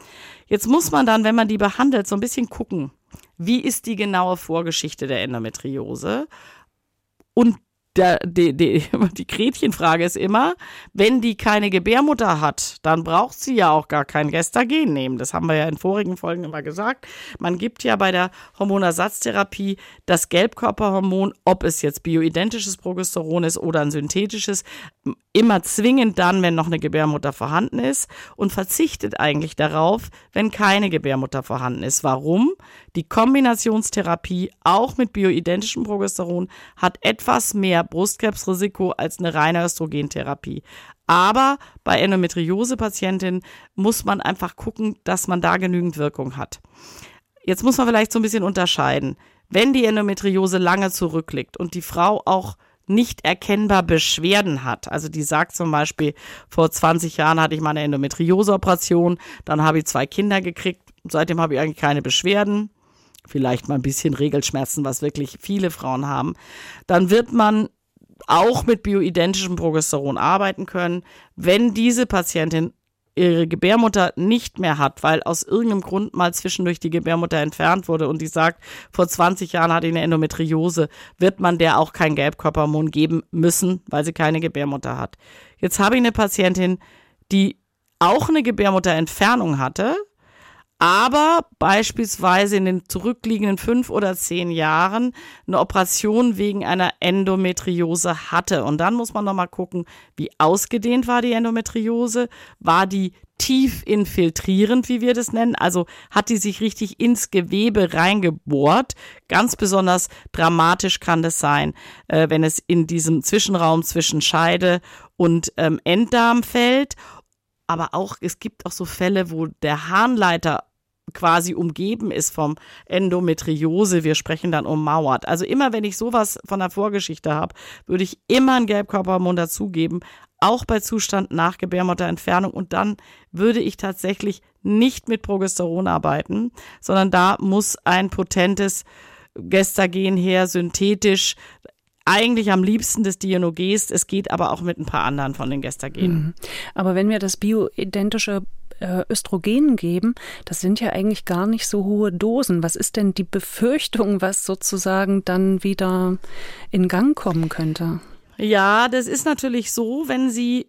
Jetzt muss man dann, wenn man die behandelt, so ein bisschen gucken, wie ist die genaue Vorgeschichte der Endometriose und der, die, die, die Gretchenfrage ist immer, wenn die keine Gebärmutter hat, dann braucht sie ja auch gar kein Gestagen nehmen. Das haben wir ja in vorigen Folgen immer gesagt. Man gibt ja bei der Hormonersatztherapie das Gelbkörperhormon, ob es jetzt bioidentisches Progesteron ist oder ein synthetisches, immer zwingend dann, wenn noch eine Gebärmutter vorhanden ist und verzichtet eigentlich darauf, wenn keine Gebärmutter vorhanden ist. Warum? Die Kombinationstherapie auch mit bioidentischem Progesteron hat etwas mehr Brustkrebsrisiko als eine reine Östrogentherapie. Aber bei Endometriose-Patientinnen muss man einfach gucken, dass man da genügend Wirkung hat. Jetzt muss man vielleicht so ein bisschen unterscheiden. Wenn die Endometriose lange zurückliegt und die Frau auch nicht erkennbar Beschwerden hat. Also die sagt zum Beispiel, vor 20 Jahren hatte ich mal eine Endometriose-Operation, dann habe ich zwei Kinder gekriegt, seitdem habe ich eigentlich keine Beschwerden, vielleicht mal ein bisschen Regelschmerzen, was wirklich viele Frauen haben. Dann wird man auch mit bioidentischem Progesteron arbeiten können, wenn diese Patientin ihre Gebärmutter nicht mehr hat, weil aus irgendeinem Grund mal zwischendurch die Gebärmutter entfernt wurde und die sagt, vor 20 Jahren hatte ich eine Endometriose, wird man der auch kein Gelbkörperhormon geben müssen, weil sie keine Gebärmutter hat. Jetzt habe ich eine Patientin, die auch eine Gebärmutterentfernung hatte, aber beispielsweise in den zurückliegenden fünf oder zehn Jahren eine Operation wegen einer Endometriose hatte. Und dann muss man nochmal gucken, wie ausgedehnt war die Endometriose? War die tief infiltrierend, wie wir das nennen? Also hat die sich richtig ins Gewebe reingebohrt? Ganz besonders dramatisch kann das sein, äh, wenn es in diesem Zwischenraum zwischen Scheide und ähm, Enddarm fällt aber auch, es gibt auch so Fälle, wo der Harnleiter quasi umgeben ist vom Endometriose. Wir sprechen dann ummauert. Also immer, wenn ich sowas von der Vorgeschichte habe, würde ich immer ein Gelbkörperhormon dazugeben, auch bei Zustand nach Gebärmutterentfernung. Und dann würde ich tatsächlich nicht mit Progesteron arbeiten, sondern da muss ein potentes Gestagen her, synthetisch, eigentlich am liebsten des Dionogest. Es geht aber auch mit ein paar anderen von den Gestagenen. Mhm. Aber wenn wir das bioidentische äh, Östrogen geben, das sind ja eigentlich gar nicht so hohe Dosen. Was ist denn die Befürchtung, was sozusagen dann wieder in Gang kommen könnte? Ja, das ist natürlich so, wenn Sie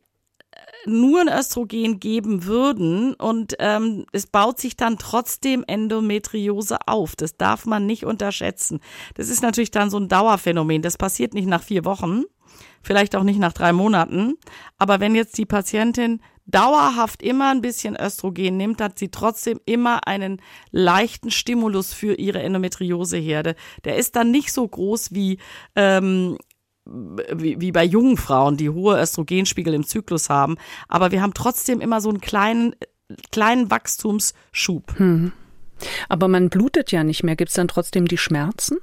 nur ein Östrogen geben würden und ähm, es baut sich dann trotzdem Endometriose auf. Das darf man nicht unterschätzen. Das ist natürlich dann so ein Dauerphänomen. Das passiert nicht nach vier Wochen, vielleicht auch nicht nach drei Monaten. Aber wenn jetzt die Patientin dauerhaft immer ein bisschen Östrogen nimmt, hat sie trotzdem immer einen leichten Stimulus für ihre Endometrioseherde. Der ist dann nicht so groß wie ähm, wie, wie bei jungen Frauen, die hohe Östrogenspiegel im Zyklus haben. Aber wir haben trotzdem immer so einen kleinen, kleinen Wachstumsschub. Hm. Aber man blutet ja nicht mehr. Gibt es dann trotzdem die Schmerzen?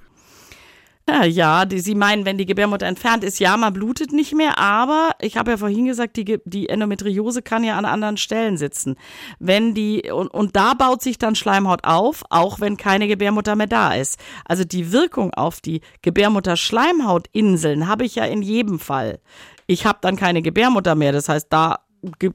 Ja, die, Sie meinen, wenn die Gebärmutter entfernt ist, ja, man blutet nicht mehr, aber ich habe ja vorhin gesagt, die, die Endometriose kann ja an anderen Stellen sitzen. Wenn die, und, und da baut sich dann Schleimhaut auf, auch wenn keine Gebärmutter mehr da ist. Also die Wirkung auf die Gebärmutter-Schleimhautinseln habe ich ja in jedem Fall. Ich habe dann keine Gebärmutter mehr, das heißt, da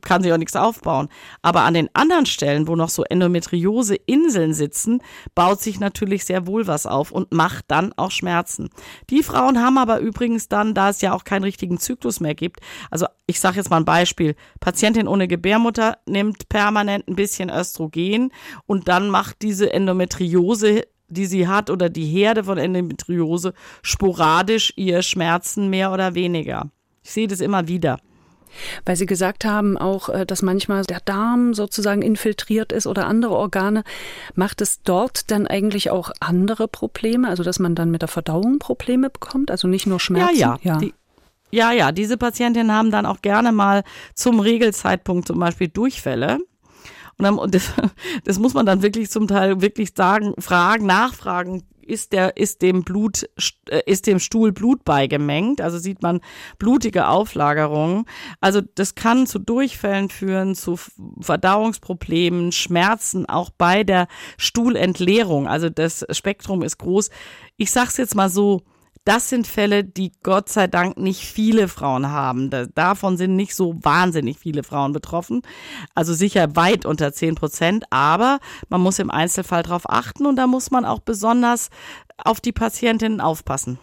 kann sich auch nichts aufbauen. Aber an den anderen Stellen, wo noch so Endometriose-Inseln sitzen, baut sich natürlich sehr wohl was auf und macht dann auch Schmerzen. Die Frauen haben aber übrigens dann, da es ja auch keinen richtigen Zyklus mehr gibt, also ich sage jetzt mal ein Beispiel, Patientin ohne Gebärmutter nimmt permanent ein bisschen Östrogen und dann macht diese Endometriose die sie hat oder die Herde von Endometriose sporadisch ihr Schmerzen mehr oder weniger. Ich sehe das immer wieder. Weil Sie gesagt haben auch, äh, dass manchmal der Darm sozusagen infiltriert ist oder andere Organe. Macht es dort dann eigentlich auch andere Probleme? Also, dass man dann mit der Verdauung Probleme bekommt? Also nicht nur Schmerzen? Ja, ja. ja. Die ja, ja, diese Patientinnen haben dann auch gerne mal zum Regelzeitpunkt zum Beispiel Durchfälle. Und, dann, und das, das muss man dann wirklich zum Teil wirklich sagen, fragen, nachfragen, ist der ist dem Blut äh, ist dem Stuhl Blut beigemengt, also sieht man blutige Auflagerungen. Also das kann zu Durchfällen führen, zu Verdauungsproblemen, Schmerzen auch bei der Stuhlentleerung. Also das Spektrum ist groß. Ich sag's jetzt mal so, das sind Fälle, die Gott sei Dank nicht viele Frauen haben. davon sind nicht so wahnsinnig viele Frauen betroffen. Also sicher weit unter 10 Prozent. Aber man muss im Einzelfall darauf achten und da muss man auch besonders auf die Patientinnen aufpassen.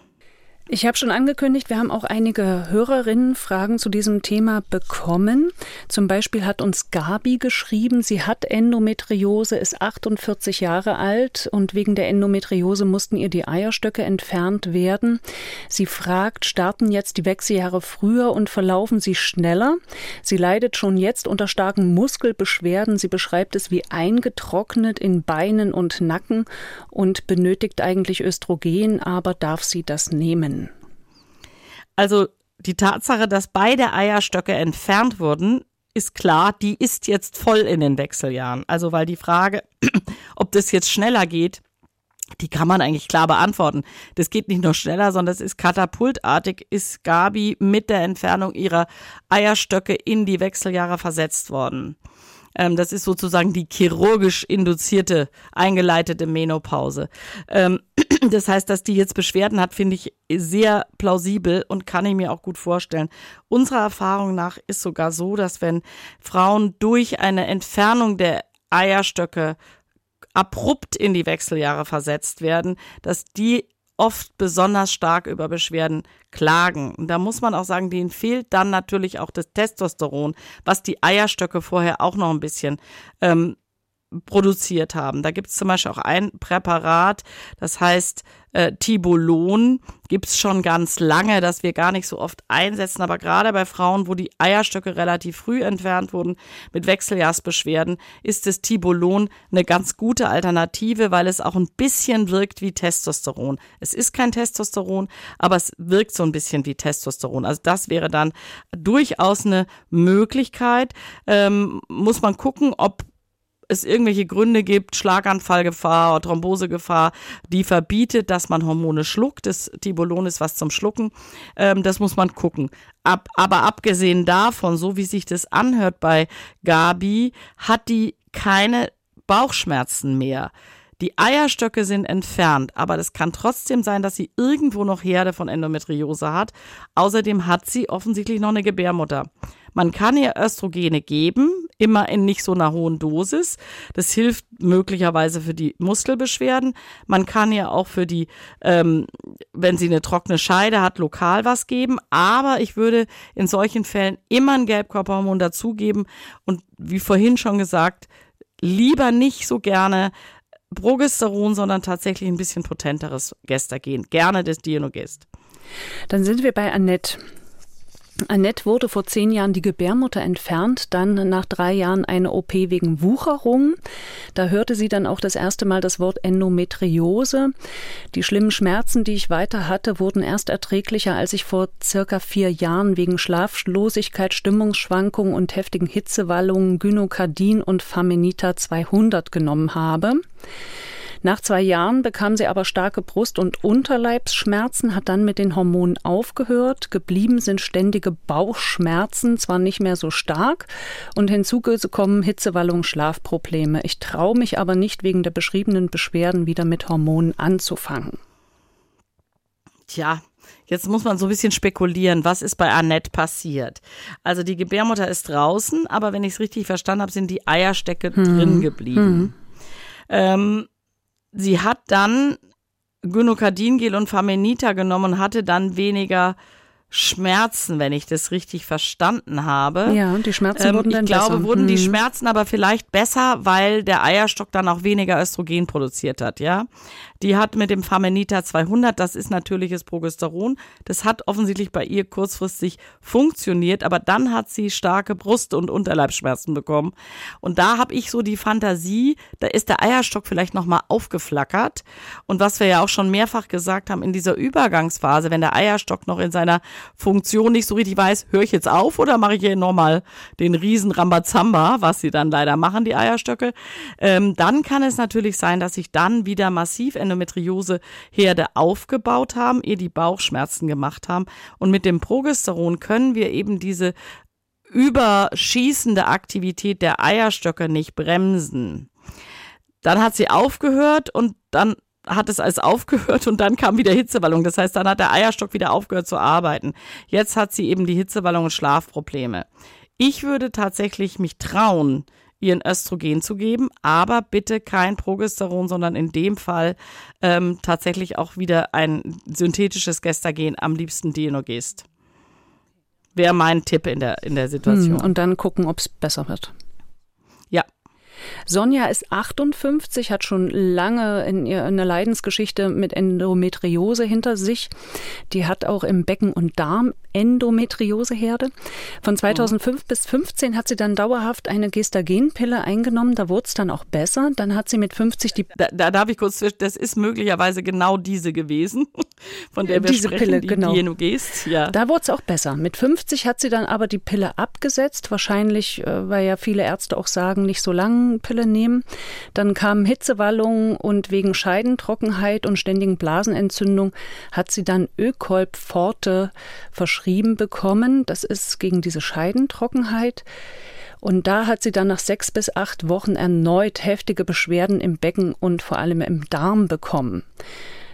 Ich habe schon angekündigt, wir haben auch einige Hörerinnenfragen zu diesem Thema bekommen. Zum Beispiel hat uns Gabi geschrieben, sie hat Endometriose, ist 48 Jahre alt und wegen der Endometriose mussten ihr die Eierstöcke entfernt werden. Sie fragt, starten jetzt die Wechseljahre früher und verlaufen sie schneller? Sie leidet schon jetzt unter starken Muskelbeschwerden. Sie beschreibt es wie eingetrocknet in Beinen und Nacken und benötigt eigentlich Östrogen, aber darf sie das nehmen? Also die Tatsache, dass beide Eierstöcke entfernt wurden, ist klar, die ist jetzt voll in den Wechseljahren. Also weil die Frage, ob das jetzt schneller geht, die kann man eigentlich klar beantworten. Das geht nicht nur schneller, sondern es ist katapultartig, ist Gabi mit der Entfernung ihrer Eierstöcke in die Wechseljahre versetzt worden. Ähm, das ist sozusagen die chirurgisch induzierte, eingeleitete Menopause. Ähm, das heißt, dass die jetzt Beschwerden hat, finde ich sehr plausibel und kann ich mir auch gut vorstellen. Unserer Erfahrung nach ist sogar so, dass wenn Frauen durch eine Entfernung der Eierstöcke abrupt in die Wechseljahre versetzt werden, dass die oft besonders stark über Beschwerden klagen. Und da muss man auch sagen, denen fehlt dann natürlich auch das Testosteron, was die Eierstöcke vorher auch noch ein bisschen ähm, produziert haben. Da gibt es zum Beispiel auch ein Präparat, das heißt äh, Tibolon, gibt es schon ganz lange, das wir gar nicht so oft einsetzen, aber gerade bei Frauen, wo die Eierstöcke relativ früh entfernt wurden mit Wechseljahrsbeschwerden, ist das Tibolon eine ganz gute Alternative, weil es auch ein bisschen wirkt wie Testosteron. Es ist kein Testosteron, aber es wirkt so ein bisschen wie Testosteron. Also das wäre dann durchaus eine Möglichkeit. Ähm, muss man gucken, ob es irgendwelche Gründe gibt, Schlaganfallgefahr oder Thrombosegefahr, die verbietet, dass man Hormone schluckt. Das Tibolon ist was zum Schlucken. Ähm, das muss man gucken. Ab, aber abgesehen davon, so wie sich das anhört bei Gabi, hat die keine Bauchschmerzen mehr. Die Eierstöcke sind entfernt, aber das kann trotzdem sein, dass sie irgendwo noch Herde von Endometriose hat. Außerdem hat sie offensichtlich noch eine Gebärmutter. Man kann ihr Östrogene geben, immer in nicht so einer hohen Dosis. Das hilft möglicherweise für die Muskelbeschwerden. Man kann ihr auch für die, ähm, wenn sie eine trockene Scheide hat, lokal was geben. Aber ich würde in solchen Fällen immer ein Gelbkörperhormon dazugeben und wie vorhin schon gesagt, lieber nicht so gerne Progesteron, sondern tatsächlich ein bisschen potenteres Gestagen. Gerne das Dienogest. Dann sind wir bei Annette. Annette wurde vor zehn Jahren die Gebärmutter entfernt, dann nach drei Jahren eine OP wegen Wucherung. Da hörte sie dann auch das erste Mal das Wort Endometriose. Die schlimmen Schmerzen, die ich weiter hatte, wurden erst erträglicher, als ich vor circa vier Jahren wegen Schlaflosigkeit, Stimmungsschwankungen und heftigen Hitzewallungen Gynokardin und Famenita 200 genommen habe. Nach zwei Jahren bekam sie aber starke Brust- und Unterleibsschmerzen, hat dann mit den Hormonen aufgehört. Geblieben sind ständige Bauchschmerzen, zwar nicht mehr so stark, und hinzugekommen Hitzewallung, Schlafprobleme. Ich traue mich aber nicht wegen der beschriebenen Beschwerden wieder mit Hormonen anzufangen. Tja, Jetzt muss man so ein bisschen spekulieren, was ist bei Annette passiert. Also die Gebärmutter ist draußen, aber wenn ich es richtig verstanden habe, sind die Eierstecke hm. drin geblieben. Hm. Ähm, sie hat dann Gynokardingel und Famenita genommen und hatte dann weniger Schmerzen, wenn ich das richtig verstanden habe. Ja, die Schmerzen ähm, wurden dann besser. Ich glaube, wurden hm. die Schmerzen aber vielleicht besser, weil der Eierstock dann auch weniger Östrogen produziert hat, ja. Die hat mit dem Famenita 200, das ist natürliches Progesteron. Das hat offensichtlich bei ihr kurzfristig funktioniert, aber dann hat sie starke Brust- und Unterleibsschmerzen bekommen. Und da habe ich so die Fantasie, da ist der Eierstock vielleicht nochmal aufgeflackert. Und was wir ja auch schon mehrfach gesagt haben, in dieser Übergangsphase, wenn der Eierstock noch in seiner Funktion nicht so richtig weiß, höre ich jetzt auf oder mache ich hier nochmal den riesen Rambazamba, was sie dann leider machen, die Eierstöcke, ähm, dann kann es natürlich sein, dass sich dann wieder massiv Endometriose-Herde aufgebaut haben, ihr die Bauchschmerzen gemacht haben. Und mit dem Progesteron können wir eben diese überschießende Aktivität der Eierstöcke nicht bremsen. Dann hat sie aufgehört und dann hat es alles aufgehört und dann kam wieder Hitzewallung. Das heißt, dann hat der Eierstock wieder aufgehört zu arbeiten. Jetzt hat sie eben die Hitzewallung und Schlafprobleme. Ich würde tatsächlich mich trauen, ihren Östrogen zu geben, aber bitte kein Progesteron, sondern in dem Fall ähm, tatsächlich auch wieder ein synthetisches Gestagen, am liebsten Dienogest. Wäre mein Tipp in der, in der Situation. Hm, und dann gucken, ob es besser wird. Sonja ist 58, hat schon lange in ihr eine Leidensgeschichte mit Endometriose hinter sich. Die hat auch im Becken- und Darm Endometrioseherde. Von 2005 mhm. bis 15 hat sie dann dauerhaft eine Gestagenpille eingenommen. Da wurde es dann auch besser. Dann hat sie mit 50 die. Da, da darf ich kurz, das ist möglicherweise genau diese gewesen, von der wir diese sprechen, Pille, die genau. Dienogest. Ja. Da wurde es auch besser. Mit 50 hat sie dann aber die Pille abgesetzt. Wahrscheinlich, äh, weil ja viele Ärzte auch sagen, nicht so lang Pille nehmen. Dann kamen Hitzewallungen und wegen Scheidentrockenheit und ständigen Blasenentzündung hat sie dann Ökolb Forte verschrieben bekommen. Das ist gegen diese Scheidentrockenheit. Und da hat sie dann nach sechs bis acht Wochen erneut heftige Beschwerden im Becken und vor allem im Darm bekommen.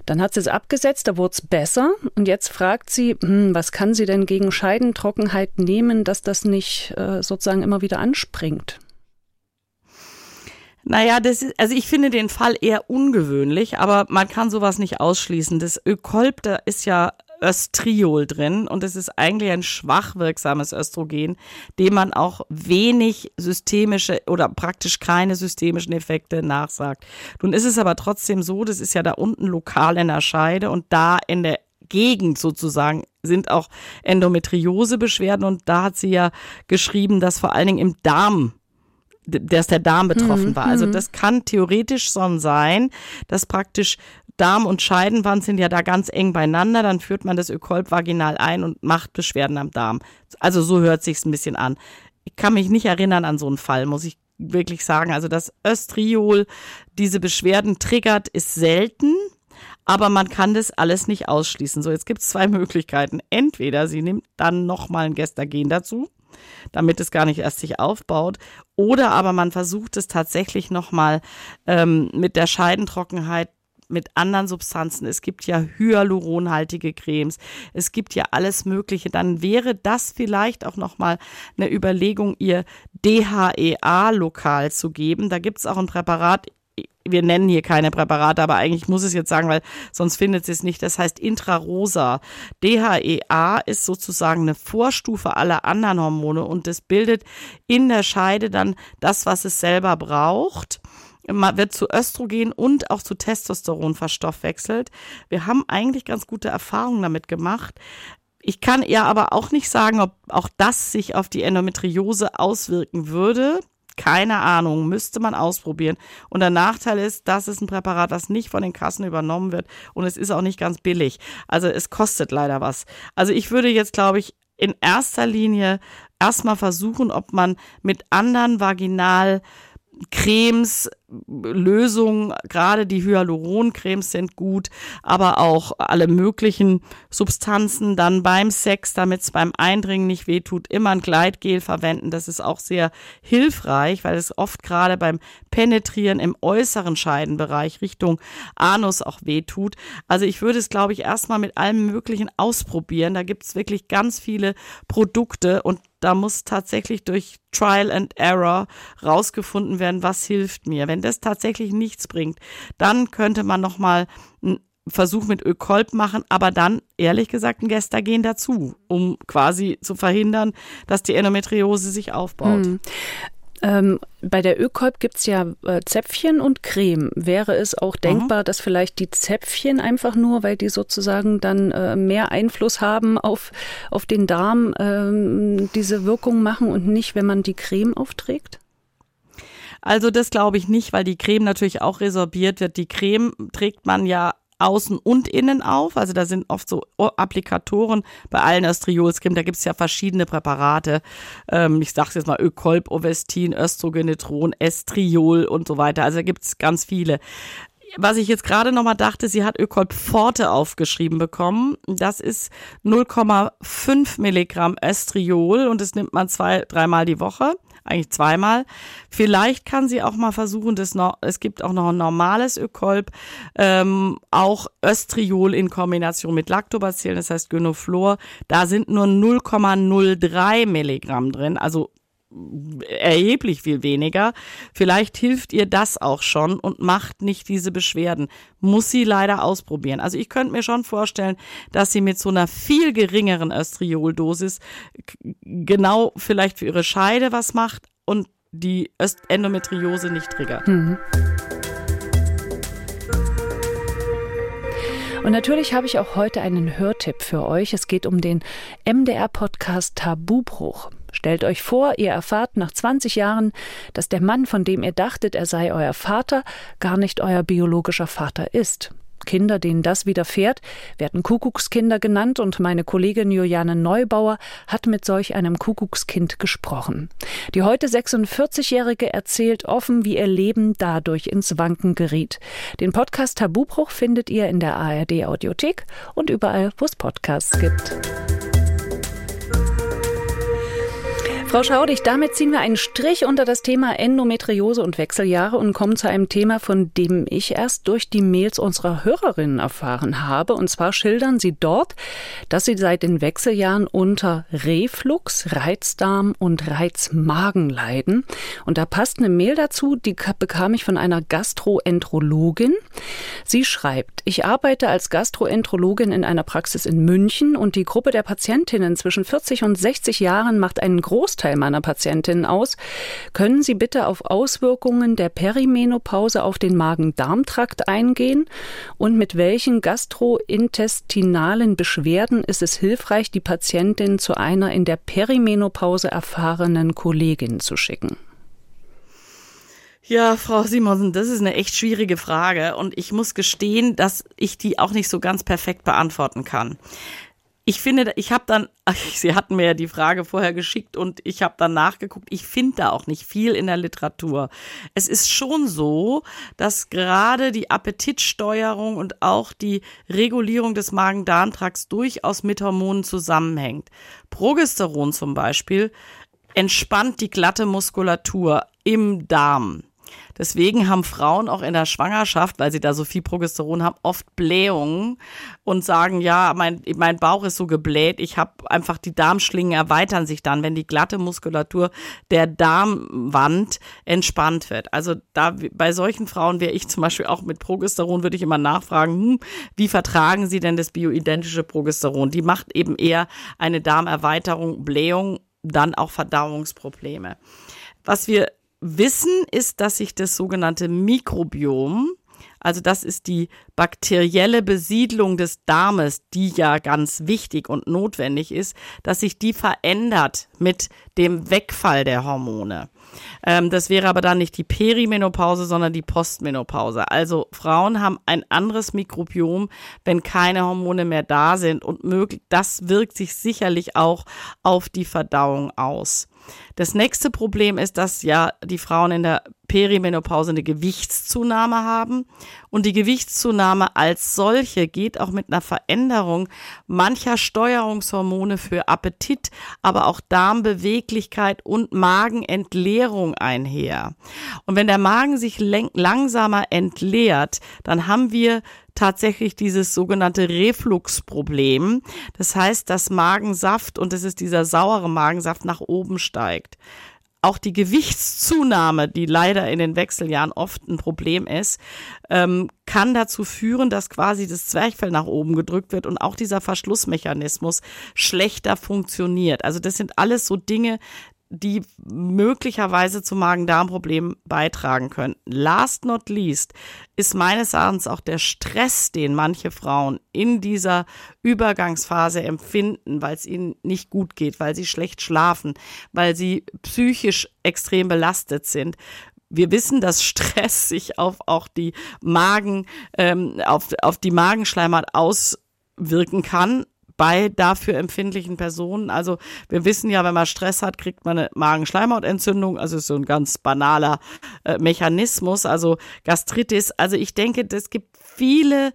Dann hat sie es abgesetzt, da wurde es besser. Und jetzt fragt sie, hm, was kann sie denn gegen Scheidentrockenheit nehmen, dass das nicht äh, sozusagen immer wieder anspringt? Naja, das also ich finde den Fall eher ungewöhnlich, aber man kann sowas nicht ausschließen. Das Ökolb, da ist ja Östriol drin und es ist eigentlich ein schwach wirksames Östrogen, dem man auch wenig systemische oder praktisch keine systemischen Effekte nachsagt. Nun ist es aber trotzdem so, das ist ja da unten lokal in der Scheide und da in der Gegend sozusagen sind auch Endometriose-Beschwerden und da hat sie ja geschrieben, dass vor allen Dingen im Darm dass der Darm betroffen war. Also mhm. das kann theoretisch so sein, dass praktisch Darm und Scheidenwand sind ja da ganz eng beieinander, dann führt man das Ökolb vaginal ein und macht Beschwerden am Darm. Also so hört sich's ein bisschen an. Ich kann mich nicht erinnern an so einen Fall, muss ich wirklich sagen. Also dass Östriol diese Beschwerden triggert, ist selten. Aber man kann das alles nicht ausschließen. So, jetzt gibt es zwei Möglichkeiten. Entweder sie nimmt dann nochmal ein Gestagen dazu damit es gar nicht erst sich aufbaut. Oder aber man versucht es tatsächlich nochmal ähm, mit der Scheidentrockenheit mit anderen Substanzen. Es gibt ja hyaluronhaltige Cremes. Es gibt ja alles Mögliche. Dann wäre das vielleicht auch nochmal eine Überlegung, ihr DHEA lokal zu geben. Da gibt es auch ein Präparat wir nennen hier keine Präparate, aber eigentlich muss es jetzt sagen, weil sonst findet sie es nicht. Das heißt Intrarosa. DHEA ist sozusagen eine Vorstufe aller anderen Hormone und das bildet in der Scheide dann das, was es selber braucht wird zu Östrogen und auch zu Testosteron verstoffwechselt. Wir haben eigentlich ganz gute Erfahrungen damit gemacht. Ich kann ihr aber auch nicht sagen, ob auch das sich auf die Endometriose auswirken würde. Keine Ahnung, müsste man ausprobieren. Und der Nachteil ist, das ist ein Präparat, das nicht von den Kassen übernommen wird und es ist auch nicht ganz billig. Also es kostet leider was. Also ich würde jetzt, glaube ich, in erster Linie erstmal versuchen, ob man mit anderen Vaginal Cremes, Lösungen, gerade die Hyaluroncremes sind gut, aber auch alle möglichen Substanzen dann beim Sex, damit es beim Eindringen nicht wehtut, immer ein Gleitgel verwenden. Das ist auch sehr hilfreich, weil es oft gerade beim Penetrieren im äußeren Scheidenbereich Richtung Anus auch wehtut. Also ich würde es, glaube ich, erstmal mit allem Möglichen ausprobieren. Da gibt es wirklich ganz viele Produkte und da muss tatsächlich durch Trial and Error rausgefunden werden, was hilft mir. Wenn das tatsächlich nichts bringt, dann könnte man noch mal einen Versuch mit Ökolb machen, aber dann ehrlich gesagt ein Gestagen dazu, um quasi zu verhindern, dass die Endometriose sich aufbaut. Hm. Ähm, bei der Ökolb gibt es ja äh, Zäpfchen und Creme. Wäre es auch denkbar, mhm. dass vielleicht die Zäpfchen einfach nur, weil die sozusagen dann äh, mehr Einfluss haben auf, auf den Darm, äh, diese Wirkung machen und nicht, wenn man die Creme aufträgt? Also das glaube ich nicht, weil die Creme natürlich auch resorbiert wird. Die Creme trägt man ja außen und innen auf. Also da sind oft so Applikatoren bei allen Östriolscreme. Da gibt es ja verschiedene Präparate. Ähm, ich sage jetzt mal Ökolb, Ovestin, Östrogenetron, Estriol und so weiter. Also da gibt es ganz viele. was ich jetzt gerade nochmal dachte, sie hat Ökolpforte aufgeschrieben bekommen. Das ist 0,5 Milligramm Östriol und das nimmt man zwei, dreimal die Woche eigentlich zweimal. Vielleicht kann sie auch mal versuchen, das noch, es gibt auch noch ein normales Ökolb, ähm, auch Östriol in Kombination mit Lactobacillen, das heißt Gynoflor. Da sind nur 0,03 Milligramm drin, also erheblich viel weniger. Vielleicht hilft ihr das auch schon und macht nicht diese Beschwerden. Muss sie leider ausprobieren. Also ich könnte mir schon vorstellen, dass sie mit so einer viel geringeren Östrioldosis genau vielleicht für ihre Scheide was macht und die Endometriose nicht triggert. Mhm. Und natürlich habe ich auch heute einen Hörtipp für euch. Es geht um den MDR-Podcast Tabubruch. Stellt euch vor, ihr erfahrt nach 20 Jahren, dass der Mann, von dem ihr dachtet, er sei euer Vater, gar nicht euer biologischer Vater ist. Kinder, denen das widerfährt, werden Kuckuckskinder genannt und meine Kollegin Juliane Neubauer hat mit solch einem Kuckuckskind gesprochen. Die heute 46-Jährige erzählt offen, wie ihr Leben dadurch ins Wanken geriet. Den Podcast Tabubruch findet ihr in der ARD Audiothek und überall, wo es Podcasts gibt. Frau Schaudig, damit ziehen wir einen Strich unter das Thema Endometriose und Wechseljahre und kommen zu einem Thema, von dem ich erst durch die Mails unserer Hörerinnen erfahren habe. Und zwar schildern sie dort, dass sie seit den Wechseljahren unter Reflux, Reizdarm und Reizmagen leiden. Und da passt eine Mail dazu, die bekam ich von einer Gastroenterologin. Sie schreibt, ich arbeite als Gastroenterologin in einer Praxis in München und die Gruppe der Patientinnen zwischen 40 und 60 Jahren macht einen Großteil Großteil meiner Patientinnen aus. Können Sie bitte auf Auswirkungen der Perimenopause auf den Magen-Darm-Trakt eingehen? Und mit welchen gastrointestinalen Beschwerden ist es hilfreich, die Patientin zu einer in der Perimenopause erfahrenen Kollegin zu schicken? Ja, Frau Simonsen, das ist eine echt schwierige Frage und ich muss gestehen, dass ich die auch nicht so ganz perfekt beantworten kann ich finde, ich habe dann, ach, Sie hatten mir ja die Frage vorher geschickt und ich habe dann nachgeguckt, ich finde da auch nicht viel in der Literatur. Es ist schon so, dass gerade die Appetitsteuerung und auch die Regulierung des Magen-Darm-Trakts durchaus mit Hormonen zusammenhängt. Progesteron zum Beispiel entspannt die glatte Muskulatur im Darm. Deswegen haben Frauen auch in der Schwangerschaft, weil sie da so viel Progesteron haben, oft Blähungen und sagen, ja, mein, mein Bauch ist so gebläht, ich habe einfach die Darmschlingen erweitern sich dann, wenn die glatte Muskulatur der Darmwand entspannt wird. Also da bei solchen Frauen wäre ich zum Beispiel auch mit Progesteron, würde ich immer nachfragen, hm, wie vertragen sie denn das bioidentische Progesteron? Die macht eben eher eine Darmerweiterung, Blähung, dann auch Verdauungsprobleme. Was wir wissen, ist, dass sich das sogenannte Mikrobiom, also das ist die bakterielle Besiedlung des Darmes, die ja ganz wichtig und notwendig ist, dass sich die verändert mit dem Wegfall der Hormone. Ähm, das wäre aber dann nicht die Perimenopause, sondern die Postmenopause. Also Frauen haben ein anderes Mikrobiom, wenn keine Hormone mehr da sind und möglich, das wirkt sich sicherlich auch auf die Verdauung aus. Das nächste Problem ist, dass ja die Frauen in der Perimenopause eine Gewichtszunahme haben. Und die Gewichtszunahme als solche geht auch mit einer Veränderung mancher Steuerungshormone für Appetit, aber auch Darmbeweglichkeit und Magenentleerung einher. Und wenn der Magen sich langsamer entleert, dann haben wir tatsächlich dieses sogenannte Refluxproblem. Das heißt, dass Magensaft, und es ist dieser saure Magensaft, nach oben steigt auch die Gewichtszunahme, die leider in den Wechseljahren oft ein Problem ist, ähm, kann dazu führen, dass quasi das Zwerchfell nach oben gedrückt wird und auch dieser Verschlussmechanismus schlechter funktioniert. Also das sind alles so Dinge, die möglicherweise zu Magen-Darm-Problemen beitragen könnten. Last not least ist meines Erachtens auch der Stress, den manche Frauen in dieser Übergangsphase empfinden, weil es ihnen nicht gut geht, weil sie schlecht schlafen, weil sie psychisch extrem belastet sind, wir wissen, dass Stress sich auf auch die Magen, ähm, auf, auf die Magenschleimhaut auswirken kann bei dafür empfindlichen Personen. Also wir wissen ja, wenn man Stress hat, kriegt man eine Magenschleimhautentzündung. Also ist so ein ganz banaler äh, Mechanismus. Also Gastritis. Also ich denke, es gibt viele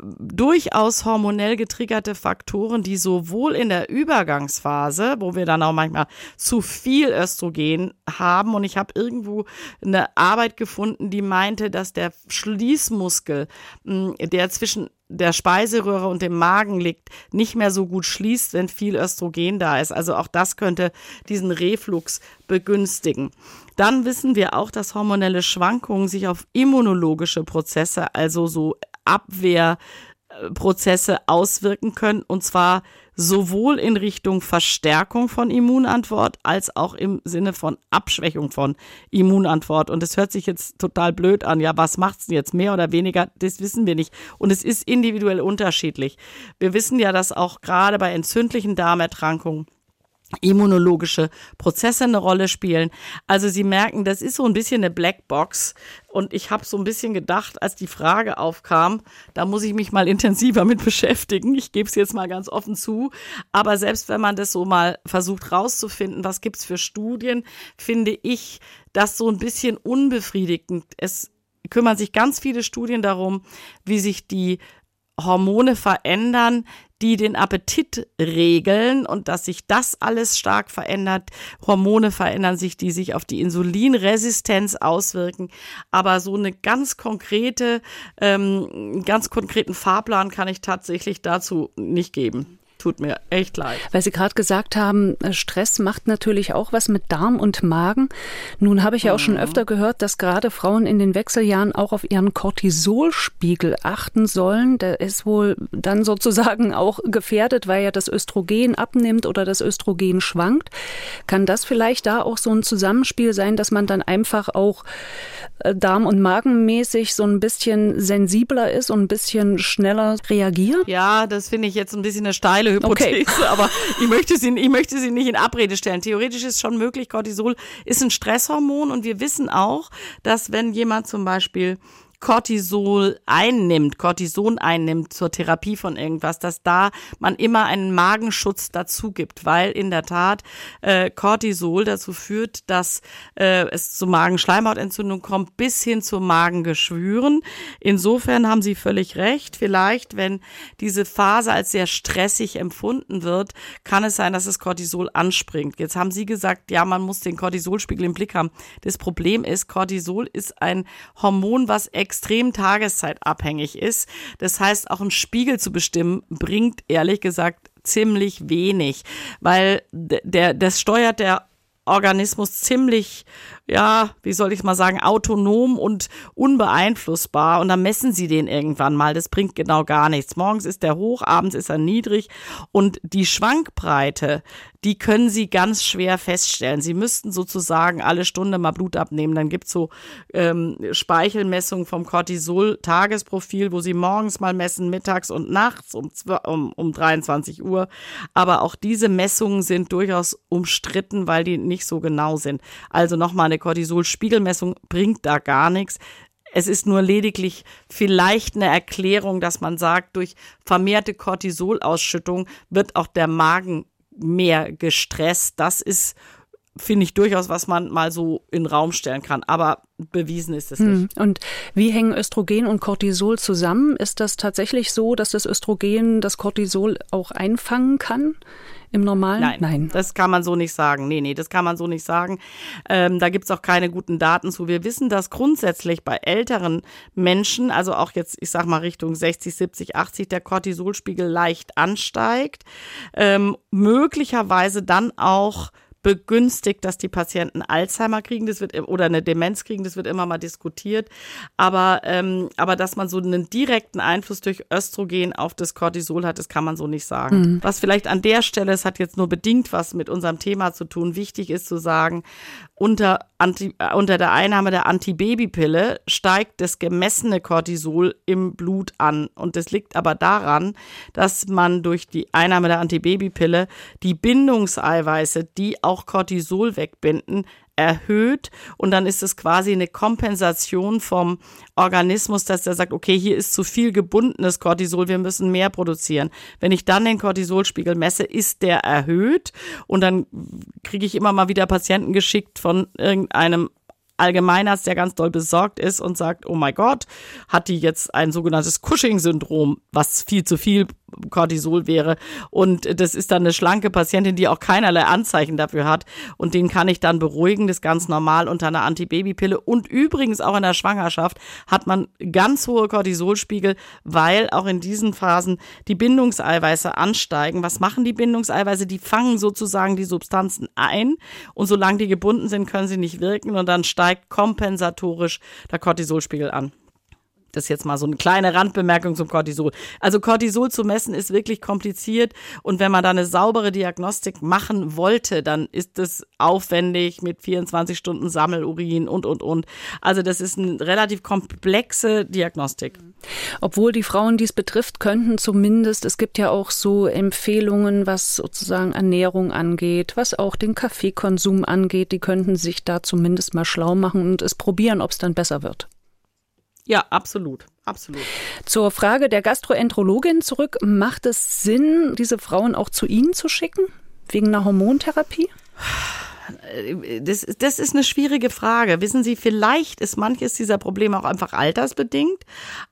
durchaus hormonell getriggerte Faktoren, die sowohl in der Übergangsphase, wo wir dann auch manchmal zu viel Östrogen haben, und ich habe irgendwo eine Arbeit gefunden, die meinte, dass der Schließmuskel, hm, der zwischen der Speiseröhre und dem Magen liegt, nicht mehr so gut schließt, wenn viel Östrogen da ist. Also auch das könnte diesen Reflux begünstigen. Dann wissen wir auch, dass hormonelle Schwankungen sich auf immunologische Prozesse, also so Abwehrprozesse auswirken können, und zwar sowohl in Richtung Verstärkung von Immunantwort als auch im Sinne von Abschwächung von Immunantwort. Und es hört sich jetzt total blöd an. Ja, was macht's denn jetzt mehr oder weniger? Das wissen wir nicht. Und es ist individuell unterschiedlich. Wir wissen ja, dass auch gerade bei entzündlichen Darmerkrankungen immunologische Prozesse eine Rolle spielen. Also Sie merken, das ist so ein bisschen eine Blackbox. Und ich habe so ein bisschen gedacht, als die Frage aufkam, da muss ich mich mal intensiver mit beschäftigen. Ich gebe es jetzt mal ganz offen zu. Aber selbst wenn man das so mal versucht rauszufinden, was gibt's für Studien, finde ich das so ein bisschen unbefriedigend. Es kümmern sich ganz viele Studien darum, wie sich die Hormone verändern, die den Appetit regeln und dass sich das alles stark verändert. Hormone verändern sich, die sich auf die Insulinresistenz auswirken. Aber so eine ganz konkrete, ähm, ganz konkreten Fahrplan kann ich tatsächlich dazu nicht geben. Tut mir echt leid. Weil Sie gerade gesagt haben, äh, Stress macht natürlich auch was mit Darm und Magen. Nun habe ich ja auch schon mhm. öfter gehört, dass gerade Frauen in den Wechseljahren auch auf ihren Cortisolspiegel achten sollen. Der ist wohl dann sozusagen auch gefährdet, weil ja das Östrogen abnimmt oder das Östrogen schwankt. Kann das vielleicht da auch so ein Zusammenspiel sein, dass man dann einfach auch äh, Darm- und Magenmäßig so ein bisschen sensibler ist und ein bisschen schneller reagiert? Ja, das finde ich jetzt ein bisschen eine steile Hypothese, okay. aber ich möchte, sie, ich möchte sie nicht in Abrede stellen. Theoretisch ist schon möglich, Cortisol ist ein Stresshormon und wir wissen auch, dass wenn jemand zum Beispiel Cortisol einnimmt, Cortison einnimmt zur Therapie von irgendwas, dass da man immer einen Magenschutz dazu gibt, weil in der Tat äh, Cortisol dazu führt, dass äh, es zu Magenschleimhautentzündung kommt, bis hin zu Magengeschwüren. Insofern haben Sie völlig recht. Vielleicht, wenn diese Phase als sehr stressig empfunden wird, kann es sein, dass das Cortisol anspringt. Jetzt haben Sie gesagt, ja, man muss den Cortisolspiegel im Blick haben. Das Problem ist, Cortisol ist ein Hormon, was extrem tageszeitabhängig ist. Das heißt, auch einen Spiegel zu bestimmen, bringt ehrlich gesagt ziemlich wenig, weil der, das steuert der Organismus ziemlich, ja, wie soll ich mal sagen, autonom und unbeeinflussbar. Und dann messen sie den irgendwann mal. Das bringt genau gar nichts. Morgens ist er hoch, abends ist er niedrig. Und die Schwankbreite, die können Sie ganz schwer feststellen. Sie müssten sozusagen alle Stunde mal Blut abnehmen. Dann gibt's so ähm, Speichelmessungen vom Cortisol-Tagesprofil, wo Sie morgens mal messen, mittags und nachts um, um, um 23 Uhr. Aber auch diese Messungen sind durchaus umstritten, weil die nicht so genau sind. Also nochmal eine Cortisol-Spiegelmessung bringt da gar nichts. Es ist nur lediglich vielleicht eine Erklärung, dass man sagt, durch vermehrte Cortisolausschüttung wird auch der Magen mehr gestresst. Das ist, finde ich, durchaus, was man mal so in den Raum stellen kann. Aber bewiesen ist es hm. nicht. Und wie hängen Östrogen und Cortisol zusammen? Ist das tatsächlich so, dass das Östrogen das Cortisol auch einfangen kann? Im normalen? Nein, Nein, das kann man so nicht sagen. Nee, nee, das kann man so nicht sagen. Ähm, da gibt's auch keine guten Daten zu. Wir wissen, dass grundsätzlich bei älteren Menschen, also auch jetzt, ich sag mal Richtung 60, 70, 80, der Cortisolspiegel leicht ansteigt. Ähm, möglicherweise dann auch begünstigt, dass die Patienten Alzheimer kriegen, das wird oder eine Demenz kriegen, das wird immer mal diskutiert. Aber ähm, aber dass man so einen direkten Einfluss durch Östrogen auf das Cortisol hat, das kann man so nicht sagen. Mhm. Was vielleicht an der Stelle, es hat jetzt nur bedingt was mit unserem Thema zu tun, wichtig ist zu sagen, unter, Anti, äh, unter der Einnahme der Antibabypille steigt das gemessene Cortisol im Blut an. Und das liegt aber daran, dass man durch die Einnahme der Antibabypille die Bindungseiweiße, die auch Cortisol wegbinden, erhöht und dann ist es quasi eine Kompensation vom Organismus, dass der sagt, okay, hier ist zu viel gebundenes Cortisol, wir müssen mehr produzieren. Wenn ich dann den Cortisolspiegel messe, ist der erhöht und dann kriege ich immer mal wieder Patienten geschickt von irgendeinem Allgemeinarzt, der ganz doll besorgt ist und sagt, oh mein Gott, hat die jetzt ein sogenanntes Cushing-Syndrom, was viel zu viel Cortisol wäre. Und das ist dann eine schlanke Patientin, die auch keinerlei Anzeichen dafür hat. Und den kann ich dann beruhigen, das ganz normal unter einer Antibabypille. Und übrigens auch in der Schwangerschaft hat man ganz hohe Cortisolspiegel, weil auch in diesen Phasen die Bindungseiweiße ansteigen. Was machen die Bindungseiweiße? Die fangen sozusagen die Substanzen ein. Und solange die gebunden sind, können sie nicht wirken. Und dann steigt kompensatorisch der Cortisolspiegel an. Das ist jetzt mal so eine kleine Randbemerkung zum Cortisol. Also Cortisol zu messen ist wirklich kompliziert und wenn man da eine saubere Diagnostik machen wollte, dann ist es aufwendig mit 24 Stunden Sammelurin und, und, und. Also das ist eine relativ komplexe Diagnostik. Obwohl die Frauen dies betrifft, könnten zumindest, es gibt ja auch so Empfehlungen, was sozusagen Ernährung angeht, was auch den Kaffeekonsum angeht, die könnten sich da zumindest mal schlau machen und es probieren, ob es dann besser wird. Ja, absolut. Absolut. Zur Frage der Gastroenterologin zurück. Macht es Sinn, diese Frauen auch zu Ihnen zu schicken? Wegen einer Hormontherapie? Das, das ist eine schwierige Frage. Wissen Sie, vielleicht ist manches dieser Probleme auch einfach altersbedingt.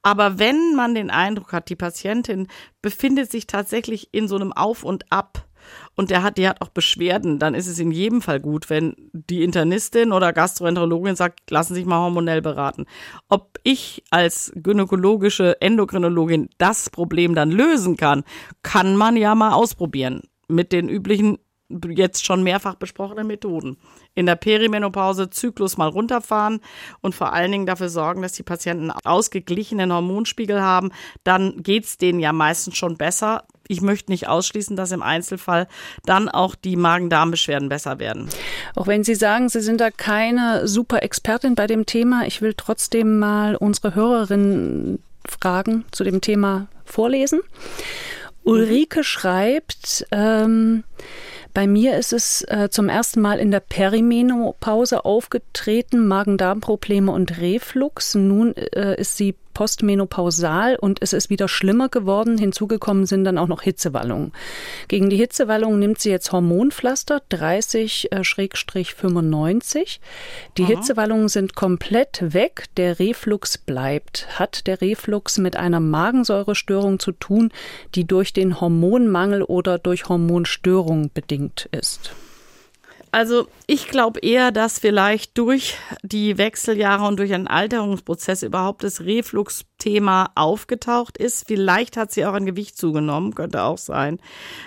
Aber wenn man den Eindruck hat, die Patientin befindet sich tatsächlich in so einem Auf und Ab, und der hat, die hat auch Beschwerden, dann ist es in jedem Fall gut, wenn die Internistin oder Gastroenterologin sagt, lassen Sie sich mal hormonell beraten. Ob ich als gynäkologische Endokrinologin das Problem dann lösen kann, kann man ja mal ausprobieren mit den üblichen jetzt schon mehrfach besprochenen Methoden. In der Perimenopause Zyklus mal runterfahren und vor allen Dingen dafür sorgen, dass die Patienten ausgeglichenen Hormonspiegel haben. Dann geht's denen ja meistens schon besser. Ich möchte nicht ausschließen, dass im Einzelfall dann auch die Magen-Darm-Beschwerden besser werden. Auch wenn Sie sagen, Sie sind da keine super Expertin bei dem Thema, ich will trotzdem mal unsere Hörerinnen fragen zu dem Thema vorlesen. Ulrike schreibt, ähm, bei mir ist es äh, zum ersten Mal in der Perimenopause aufgetreten, Magen-Darm-Probleme und Reflux. Nun äh, ist sie postmenopausal und es ist wieder schlimmer geworden. Hinzugekommen sind dann auch noch Hitzewallungen. Gegen die Hitzewallungen nimmt sie jetzt Hormonpflaster 30-95. Äh, die Aha. Hitzewallungen sind komplett weg. Der Reflux bleibt. Hat der Reflux mit einer Magensäurestörung zu tun, die durch den Hormonmangel oder durch Hormonstörungen bedingt ist? Also ich glaube eher, dass vielleicht durch die Wechseljahre und durch einen Alterungsprozess überhaupt das Reflux-Thema aufgetaucht ist. Vielleicht hat sie auch an Gewicht zugenommen, könnte auch sein.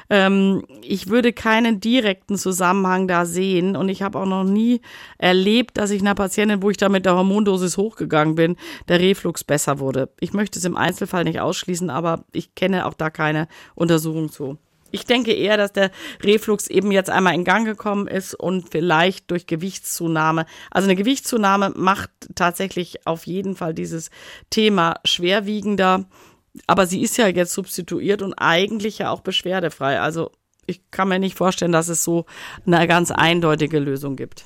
Ähm, ich würde keinen direkten Zusammenhang da sehen und ich habe auch noch nie erlebt, dass ich einer Patientin, wo ich da mit der Hormondosis hochgegangen bin, der Reflux besser wurde. Ich möchte es im Einzelfall nicht ausschließen, aber ich kenne auch da keine Untersuchung zu. Ich denke eher, dass der Reflux eben jetzt einmal in Gang gekommen ist und vielleicht durch Gewichtszunahme. Also eine Gewichtszunahme macht tatsächlich auf jeden Fall dieses Thema schwerwiegender. Aber sie ist ja jetzt substituiert und eigentlich ja auch beschwerdefrei. Also ich kann mir nicht vorstellen, dass es so eine ganz eindeutige Lösung gibt.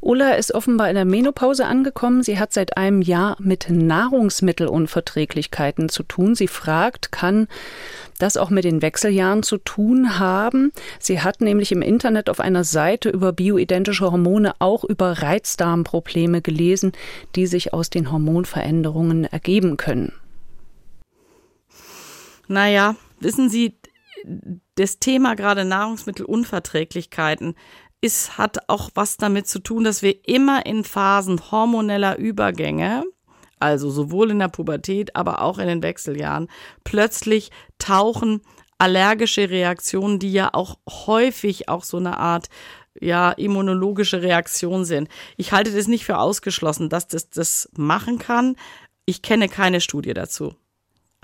Ulla ist offenbar in der Menopause angekommen. Sie hat seit einem Jahr mit Nahrungsmittelunverträglichkeiten zu tun. Sie fragt, kann das auch mit den Wechseljahren zu tun haben? Sie hat nämlich im Internet auf einer Seite über bioidentische Hormone auch über Reizdarmprobleme gelesen, die sich aus den Hormonveränderungen ergeben können. Naja, wissen Sie, das Thema gerade Nahrungsmittelunverträglichkeiten ist, hat auch was damit zu tun, dass wir immer in Phasen hormoneller Übergänge, also sowohl in der Pubertät, aber auch in den Wechseljahren, plötzlich tauchen allergische Reaktionen, die ja auch häufig auch so eine Art ja, immunologische Reaktion sind. Ich halte das nicht für ausgeschlossen, dass das das machen kann. Ich kenne keine Studie dazu.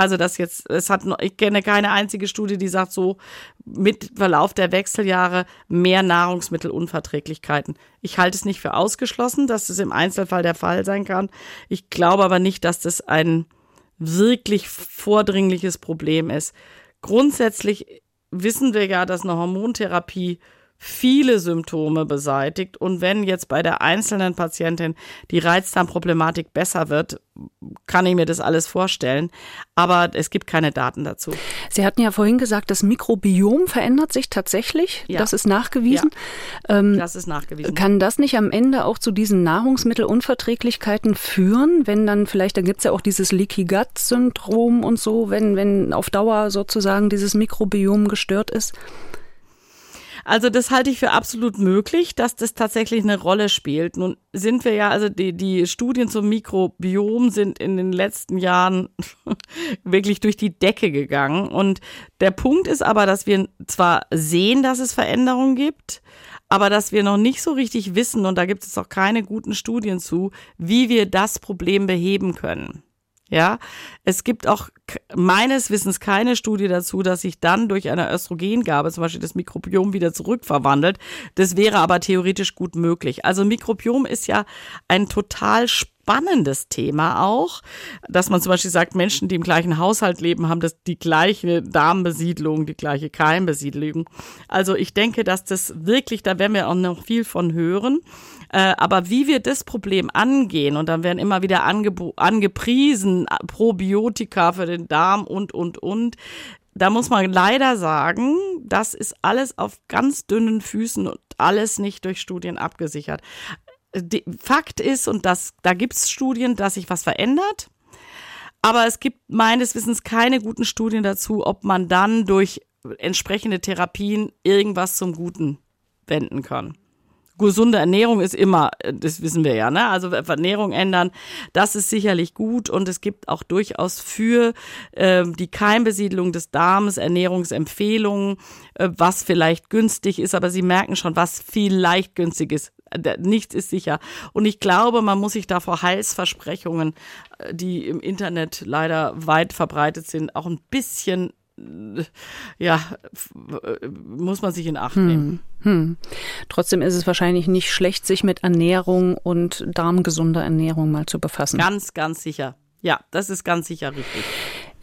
Also das jetzt, es hat, ich kenne keine einzige Studie, die sagt so mit Verlauf der Wechseljahre mehr Nahrungsmittelunverträglichkeiten. Ich halte es nicht für ausgeschlossen, dass es im Einzelfall der Fall sein kann. Ich glaube aber nicht, dass das ein wirklich vordringliches Problem ist. Grundsätzlich wissen wir ja, dass eine Hormontherapie viele Symptome beseitigt. Und wenn jetzt bei der einzelnen Patientin die Reizdarmproblematik besser wird, kann ich mir das alles vorstellen. Aber es gibt keine Daten dazu. Sie hatten ja vorhin gesagt, das Mikrobiom verändert sich tatsächlich. Ja. Das ist nachgewiesen. Ja, ähm, das ist nachgewiesen. Kann das nicht am Ende auch zu diesen Nahrungsmittelunverträglichkeiten führen, wenn dann vielleicht, dann gibt es ja auch dieses Leaky Gut Syndrom und so, wenn, wenn auf Dauer sozusagen dieses Mikrobiom gestört ist? Also das halte ich für absolut möglich, dass das tatsächlich eine Rolle spielt. Nun sind wir ja, also die, die Studien zum Mikrobiom sind in den letzten Jahren wirklich durch die Decke gegangen. Und der Punkt ist aber, dass wir zwar sehen, dass es Veränderungen gibt, aber dass wir noch nicht so richtig wissen, und da gibt es auch keine guten Studien zu, wie wir das Problem beheben können. Ja, es gibt auch meines Wissens keine Studie dazu, dass sich dann durch eine Östrogengabe zum Beispiel das Mikrobiom wieder zurückverwandelt. Das wäre aber theoretisch gut möglich. Also Mikrobiom ist ja ein total spannendes Thema auch, dass man zum Beispiel sagt, Menschen, die im gleichen Haushalt leben, haben das die gleiche Darmbesiedlung, die gleiche Keimbesiedlung. Also ich denke, dass das wirklich, da werden wir auch noch viel von hören. Äh, aber wie wir das Problem angehen, und dann werden immer wieder angepriesen, Probiotika für den Darm und, und, und. Da muss man leider sagen, das ist alles auf ganz dünnen Füßen und alles nicht durch Studien abgesichert. Fakt ist, und das, da gibt es Studien, dass sich was verändert. Aber es gibt meines Wissens keine guten Studien dazu, ob man dann durch entsprechende Therapien irgendwas zum Guten wenden kann gesunde Ernährung ist immer, äh, das wissen wir ja, ne? Also Ernährung ändern, das ist sicherlich gut und es gibt auch durchaus für äh, die Keimbesiedlung des Darms Ernährungsempfehlungen, äh, was vielleicht günstig ist, aber Sie merken schon, was vielleicht günstig ist. Äh, nichts ist sicher. Und ich glaube, man muss sich da vor Heilsversprechungen, äh, die im Internet leider weit verbreitet sind, auch ein bisschen ja, muss man sich in Acht nehmen. Hm, hm. Trotzdem ist es wahrscheinlich nicht schlecht, sich mit Ernährung und darmgesunder Ernährung mal zu befassen. Ganz, ganz sicher. Ja, das ist ganz sicher richtig.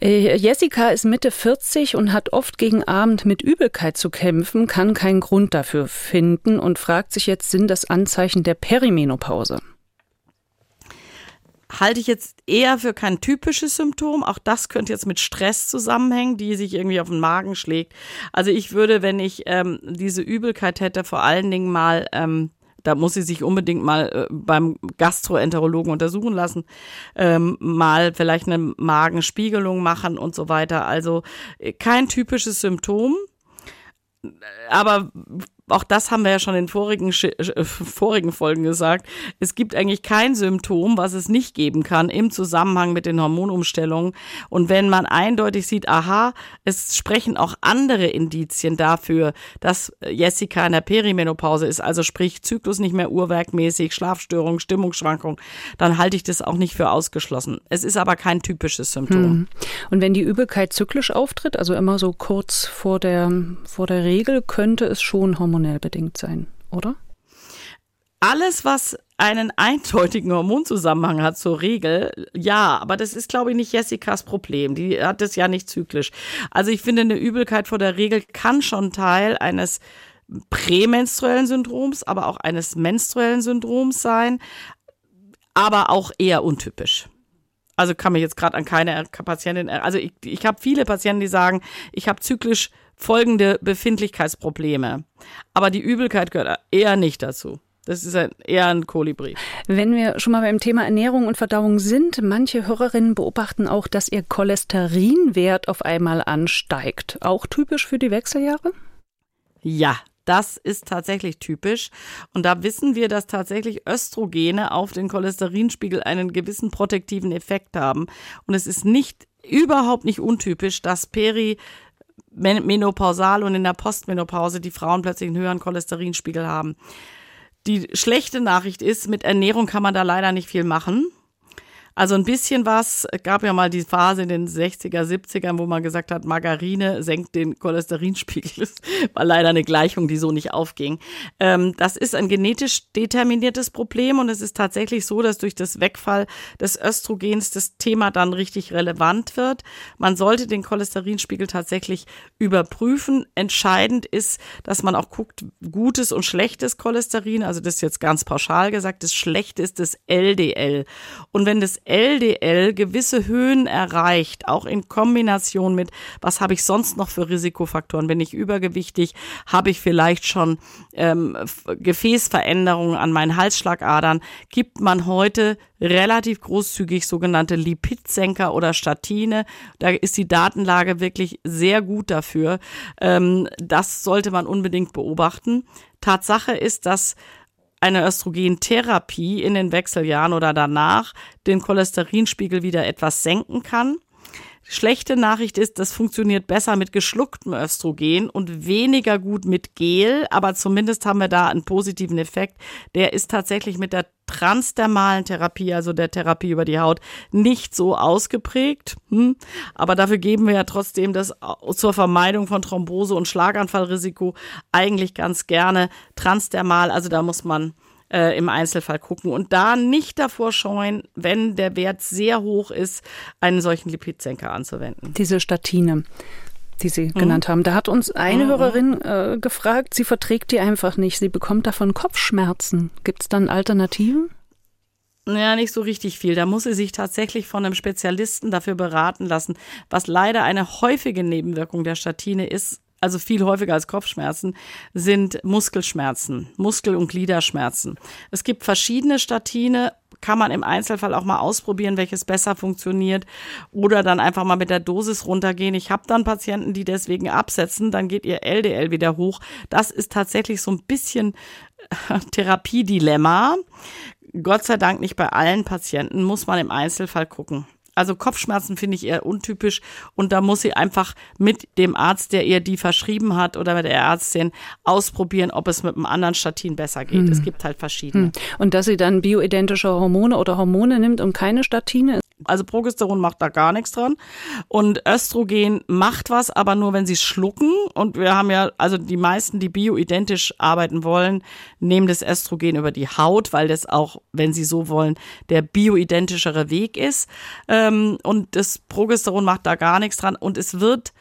Äh, Jessica ist Mitte 40 und hat oft gegen Abend mit Übelkeit zu kämpfen, kann keinen Grund dafür finden und fragt sich jetzt, sind das Anzeichen der Perimenopause? Halte ich jetzt eher für kein typisches Symptom. Auch das könnte jetzt mit Stress zusammenhängen, die sich irgendwie auf den Magen schlägt. Also ich würde, wenn ich ähm, diese Übelkeit hätte, vor allen Dingen mal, ähm, da muss sie sich unbedingt mal äh, beim Gastroenterologen untersuchen lassen, ähm, mal vielleicht eine Magenspiegelung machen und so weiter. Also äh, kein typisches Symptom. Aber auch das haben wir ja schon in vorigen, äh, vorigen Folgen gesagt, es gibt eigentlich kein Symptom, was es nicht geben kann im Zusammenhang mit den Hormonumstellungen. Und wenn man eindeutig sieht, aha, es sprechen auch andere Indizien dafür, dass Jessica in der Perimenopause ist, also sprich Zyklus nicht mehr urwerkmäßig, Schlafstörung, Stimmungsschwankung, dann halte ich das auch nicht für ausgeschlossen. Es ist aber kein typisches Symptom. Hm. Und wenn die Übelkeit zyklisch auftritt, also immer so kurz vor der, vor der Regel, könnte es schon Hormon hormonell bedingt sein, oder? Alles, was einen eindeutigen Hormonzusammenhang hat zur Regel, ja, aber das ist, glaube ich, nicht Jessicas Problem. Die hat es ja nicht zyklisch. Also ich finde, eine Übelkeit vor der Regel kann schon Teil eines prämenstruellen Syndroms, aber auch eines menstruellen Syndroms sein, aber auch eher untypisch. Also kann mich jetzt gerade an keine Patientin, also ich, ich habe viele Patienten, die sagen, ich habe zyklisch folgende Befindlichkeitsprobleme. Aber die Übelkeit gehört eher nicht dazu. Das ist ein, eher ein Kolibri. Wenn wir schon mal beim Thema Ernährung und Verdauung sind, manche Hörerinnen beobachten auch, dass ihr Cholesterinwert auf einmal ansteigt. Auch typisch für die Wechseljahre? Ja, das ist tatsächlich typisch. Und da wissen wir, dass tatsächlich Östrogene auf den Cholesterinspiegel einen gewissen protektiven Effekt haben. Und es ist nicht überhaupt nicht untypisch, dass Peri menopausal und in der Postmenopause die Frauen plötzlich einen höheren Cholesterinspiegel haben. Die schlechte Nachricht ist, mit Ernährung kann man da leider nicht viel machen. Also ein bisschen was, gab ja mal die Phase in den 60er, 70ern, wo man gesagt hat, Margarine senkt den Cholesterinspiegel. Das war leider eine Gleichung, die so nicht aufging. Ähm, das ist ein genetisch determiniertes Problem und es ist tatsächlich so, dass durch das Wegfall des Östrogens das Thema dann richtig relevant wird. Man sollte den Cholesterinspiegel tatsächlich überprüfen. Entscheidend ist, dass man auch guckt, gutes und schlechtes Cholesterin, also das ist jetzt ganz pauschal gesagt, das schlechte ist das LDL. Und wenn das LDL gewisse Höhen erreicht, auch in Kombination mit, was habe ich sonst noch für Risikofaktoren? Bin ich übergewichtig? Habe ich vielleicht schon ähm, Gefäßveränderungen an meinen Halsschlagadern? Gibt man heute relativ großzügig sogenannte Lipidsenker oder Statine. Da ist die Datenlage wirklich sehr gut dafür. Ähm, das sollte man unbedingt beobachten. Tatsache ist, dass eine Östrogentherapie in den Wechseljahren oder danach den Cholesterinspiegel wieder etwas senken kann. Schlechte Nachricht ist, das funktioniert besser mit geschlucktem Östrogen und weniger gut mit Gel, aber zumindest haben wir da einen positiven Effekt. Der ist tatsächlich mit der transdermalen Therapie, also der Therapie über die Haut, nicht so ausgeprägt. Hm? Aber dafür geben wir ja trotzdem das zur Vermeidung von Thrombose und Schlaganfallrisiko eigentlich ganz gerne transdermal. Also da muss man äh, im Einzelfall gucken und da nicht davor scheuen, wenn der Wert sehr hoch ist, einen solchen Lipidsenker anzuwenden. Diese Statine die Sie mhm. genannt haben. Da hat uns eine mhm. Hörerin äh, gefragt, sie verträgt die einfach nicht. Sie bekommt davon Kopfschmerzen. Gibt es dann Alternativen? Ja, nicht so richtig viel. Da muss sie sich tatsächlich von einem Spezialisten dafür beraten lassen, was leider eine häufige Nebenwirkung der Statine ist, also viel häufiger als Kopfschmerzen, sind Muskelschmerzen, Muskel- und Gliederschmerzen. Es gibt verschiedene Statine, kann man im Einzelfall auch mal ausprobieren, welches besser funktioniert oder dann einfach mal mit der Dosis runtergehen. Ich habe dann Patienten, die deswegen absetzen, dann geht ihr LDL wieder hoch. Das ist tatsächlich so ein bisschen äh, Therapiedilemma. Gott sei Dank nicht bei allen Patienten, muss man im Einzelfall gucken. Also Kopfschmerzen finde ich eher untypisch und da muss sie einfach mit dem Arzt, der ihr die verschrieben hat oder mit der Ärztin ausprobieren, ob es mit einem anderen Statin besser geht. Hm. Es gibt halt verschiedene. Hm. Und dass sie dann bioidentische Hormone oder Hormone nimmt und keine Statine? Also Progesteron macht da gar nichts dran. Und Östrogen macht was, aber nur, wenn sie schlucken. Und wir haben ja, also die meisten, die bioidentisch arbeiten wollen, nehmen das Östrogen über die Haut, weil das auch, wenn sie so wollen, der bioidentischere Weg ist. Ähm, und das Progesteron macht da gar nichts dran. Und es wird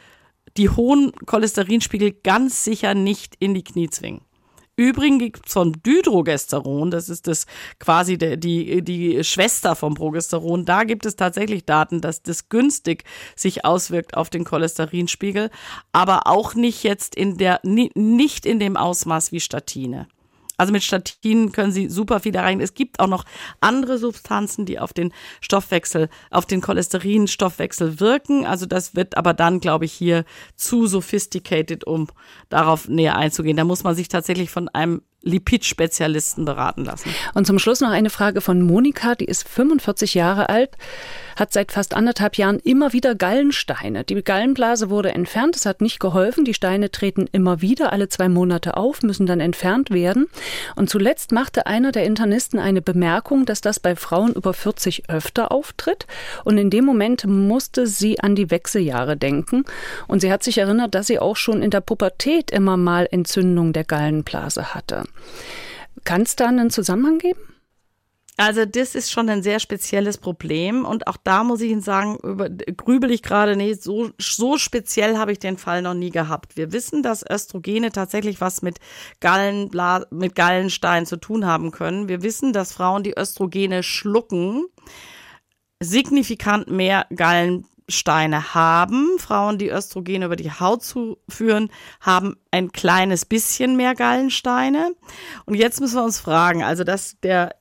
die hohen Cholesterinspiegel ganz sicher nicht in die Knie zwingen. Übrigens gibt es von Dydrogesteron, das ist das quasi der, die, die Schwester vom Progesteron, da gibt es tatsächlich Daten, dass das günstig sich auswirkt auf den Cholesterinspiegel, aber auch nicht jetzt in der, nicht in dem Ausmaß wie Statine. Also mit Statinen können Sie super viel erreichen. Es gibt auch noch andere Substanzen, die auf den Stoffwechsel, auf den Cholesterinstoffwechsel wirken. Also das wird aber dann, glaube ich, hier zu sophisticated, um darauf näher einzugehen. Da muss man sich tatsächlich von einem Lipidspezialisten beraten lassen. Und zum Schluss noch eine Frage von Monika, die ist 45 Jahre alt, hat seit fast anderthalb Jahren immer wieder Gallensteine. Die Gallenblase wurde entfernt, es hat nicht geholfen. Die Steine treten immer wieder alle zwei Monate auf, müssen dann entfernt werden. Und zuletzt machte einer der Internisten eine Bemerkung, dass das bei Frauen über 40 öfter auftritt. Und in dem Moment musste sie an die Wechseljahre denken. Und sie hat sich erinnert, dass sie auch schon in der Pubertät immer mal Entzündung der Gallenblase hatte. Kann es da einen Zusammenhang geben? Also das ist schon ein sehr spezielles Problem und auch da muss ich Ihnen sagen, über, grübel ich gerade nicht, so, so speziell habe ich den Fall noch nie gehabt. Wir wissen, dass Östrogene tatsächlich was mit, Gallen, mit Gallenstein zu tun haben können. Wir wissen, dass Frauen, die Östrogene schlucken, signifikant mehr Gallen Steine haben. Frauen, die Östrogen über die Haut zuführen, haben ein kleines bisschen mehr Gallensteine. Und jetzt müssen wir uns fragen, also dass der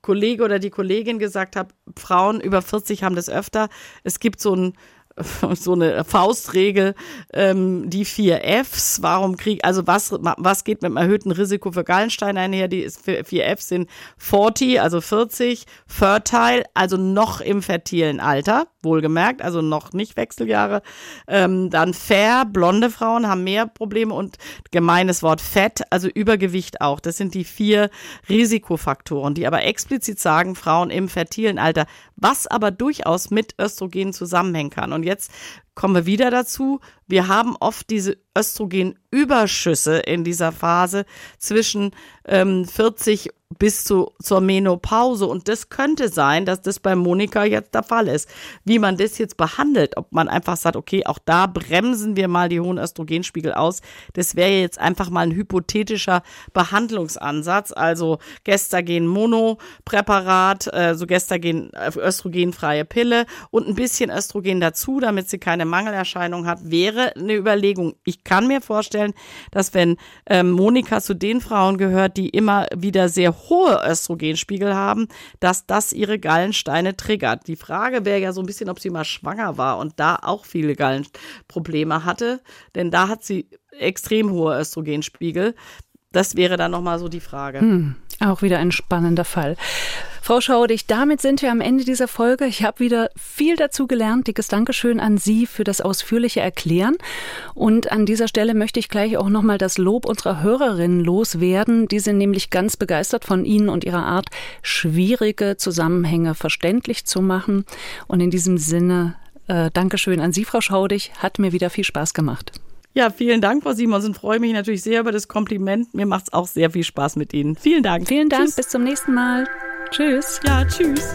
Kollege oder die Kollegin gesagt hat, Frauen über 40 haben das öfter. Es gibt so ein so eine Faustregel, ähm, die vier Fs. Warum krieg, also was, was geht mit einem erhöhten Risiko für Gallensteine einher? Die vier Fs sind 40, also 40, fertile, also noch im fertilen Alter. Wohlgemerkt, also noch nicht Wechseljahre. Ähm, dann fair, blonde Frauen haben mehr Probleme und gemeines Wort Fett, also Übergewicht auch. Das sind die vier Risikofaktoren, die aber explizit sagen, Frauen im fertilen Alter, was aber durchaus mit Östrogen zusammenhängen kann. Und jetzt kommen wir wieder dazu. Wir haben oft diese Östrogenüberschüsse in dieser Phase zwischen ähm, 40 bis zu, zur Menopause. Und das könnte sein, dass das bei Monika jetzt der Fall ist. Wie man das jetzt behandelt, ob man einfach sagt, okay, auch da bremsen wir mal die hohen Östrogenspiegel aus. Das wäre jetzt einfach mal ein hypothetischer Behandlungsansatz. Also Gestagen Monopräparat, äh, Gestagen äh, östrogenfreie Pille und ein bisschen Östrogen dazu, damit sie keine Mangelerscheinung hat, wäre eine Überlegung. Ich kann mir vorstellen, dass wenn ähm, Monika zu den Frauen gehört, die immer wieder sehr hohe Östrogenspiegel haben, dass das ihre Gallensteine triggert. Die Frage wäre ja so ein bisschen, ob sie mal schwanger war und da auch viele Gallenprobleme hatte, denn da hat sie extrem hohe Östrogenspiegel. Das wäre dann nochmal so die Frage. Hm, auch wieder ein spannender Fall. Frau Schaudig, damit sind wir am Ende dieser Folge. Ich habe wieder viel dazu gelernt. Dickes Dankeschön an Sie für das ausführliche Erklären. Und an dieser Stelle möchte ich gleich auch nochmal das Lob unserer Hörerinnen loswerden. Die sind nämlich ganz begeistert von Ihnen und Ihrer Art, schwierige Zusammenhänge verständlich zu machen. Und in diesem Sinne, äh, Dankeschön an Sie, Frau Schaudig. Hat mir wieder viel Spaß gemacht. Ja, vielen Dank, Frau Simons, und freue mich natürlich sehr über das Kompliment. Mir macht es auch sehr viel Spaß mit Ihnen. Vielen Dank. Vielen Dank. Tschüss. Bis zum nächsten Mal. Tschüss. Ja, tschüss.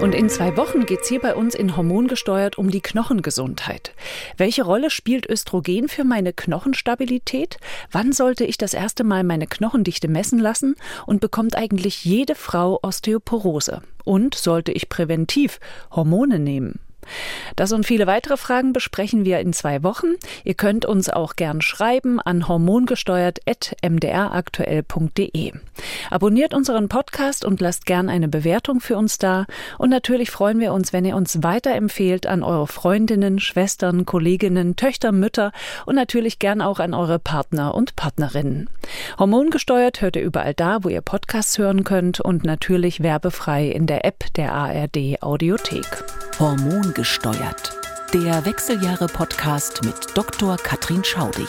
Und in zwei Wochen geht es hier bei uns in Hormongesteuert um die Knochengesundheit. Welche Rolle spielt Östrogen für meine Knochenstabilität? Wann sollte ich das erste Mal meine Knochendichte messen lassen? Und bekommt eigentlich jede Frau Osteoporose? Und sollte ich präventiv Hormone nehmen? Das und viele weitere Fragen besprechen wir in zwei Wochen. Ihr könnt uns auch gern schreiben an hormongesteuert.mdraktuell.de. Abonniert unseren Podcast und lasst gern eine Bewertung für uns da. Und natürlich freuen wir uns, wenn ihr uns weiterempfehlt an eure Freundinnen, Schwestern, Kolleginnen, Töchter, Mütter und natürlich gern auch an eure Partner und Partnerinnen. Hormongesteuert hört ihr überall da, wo ihr Podcasts hören könnt und natürlich werbefrei in der App der ARD Audiothek. Hormongesteuert. Der Wechseljahre-Podcast mit Dr. Katrin Schaudig.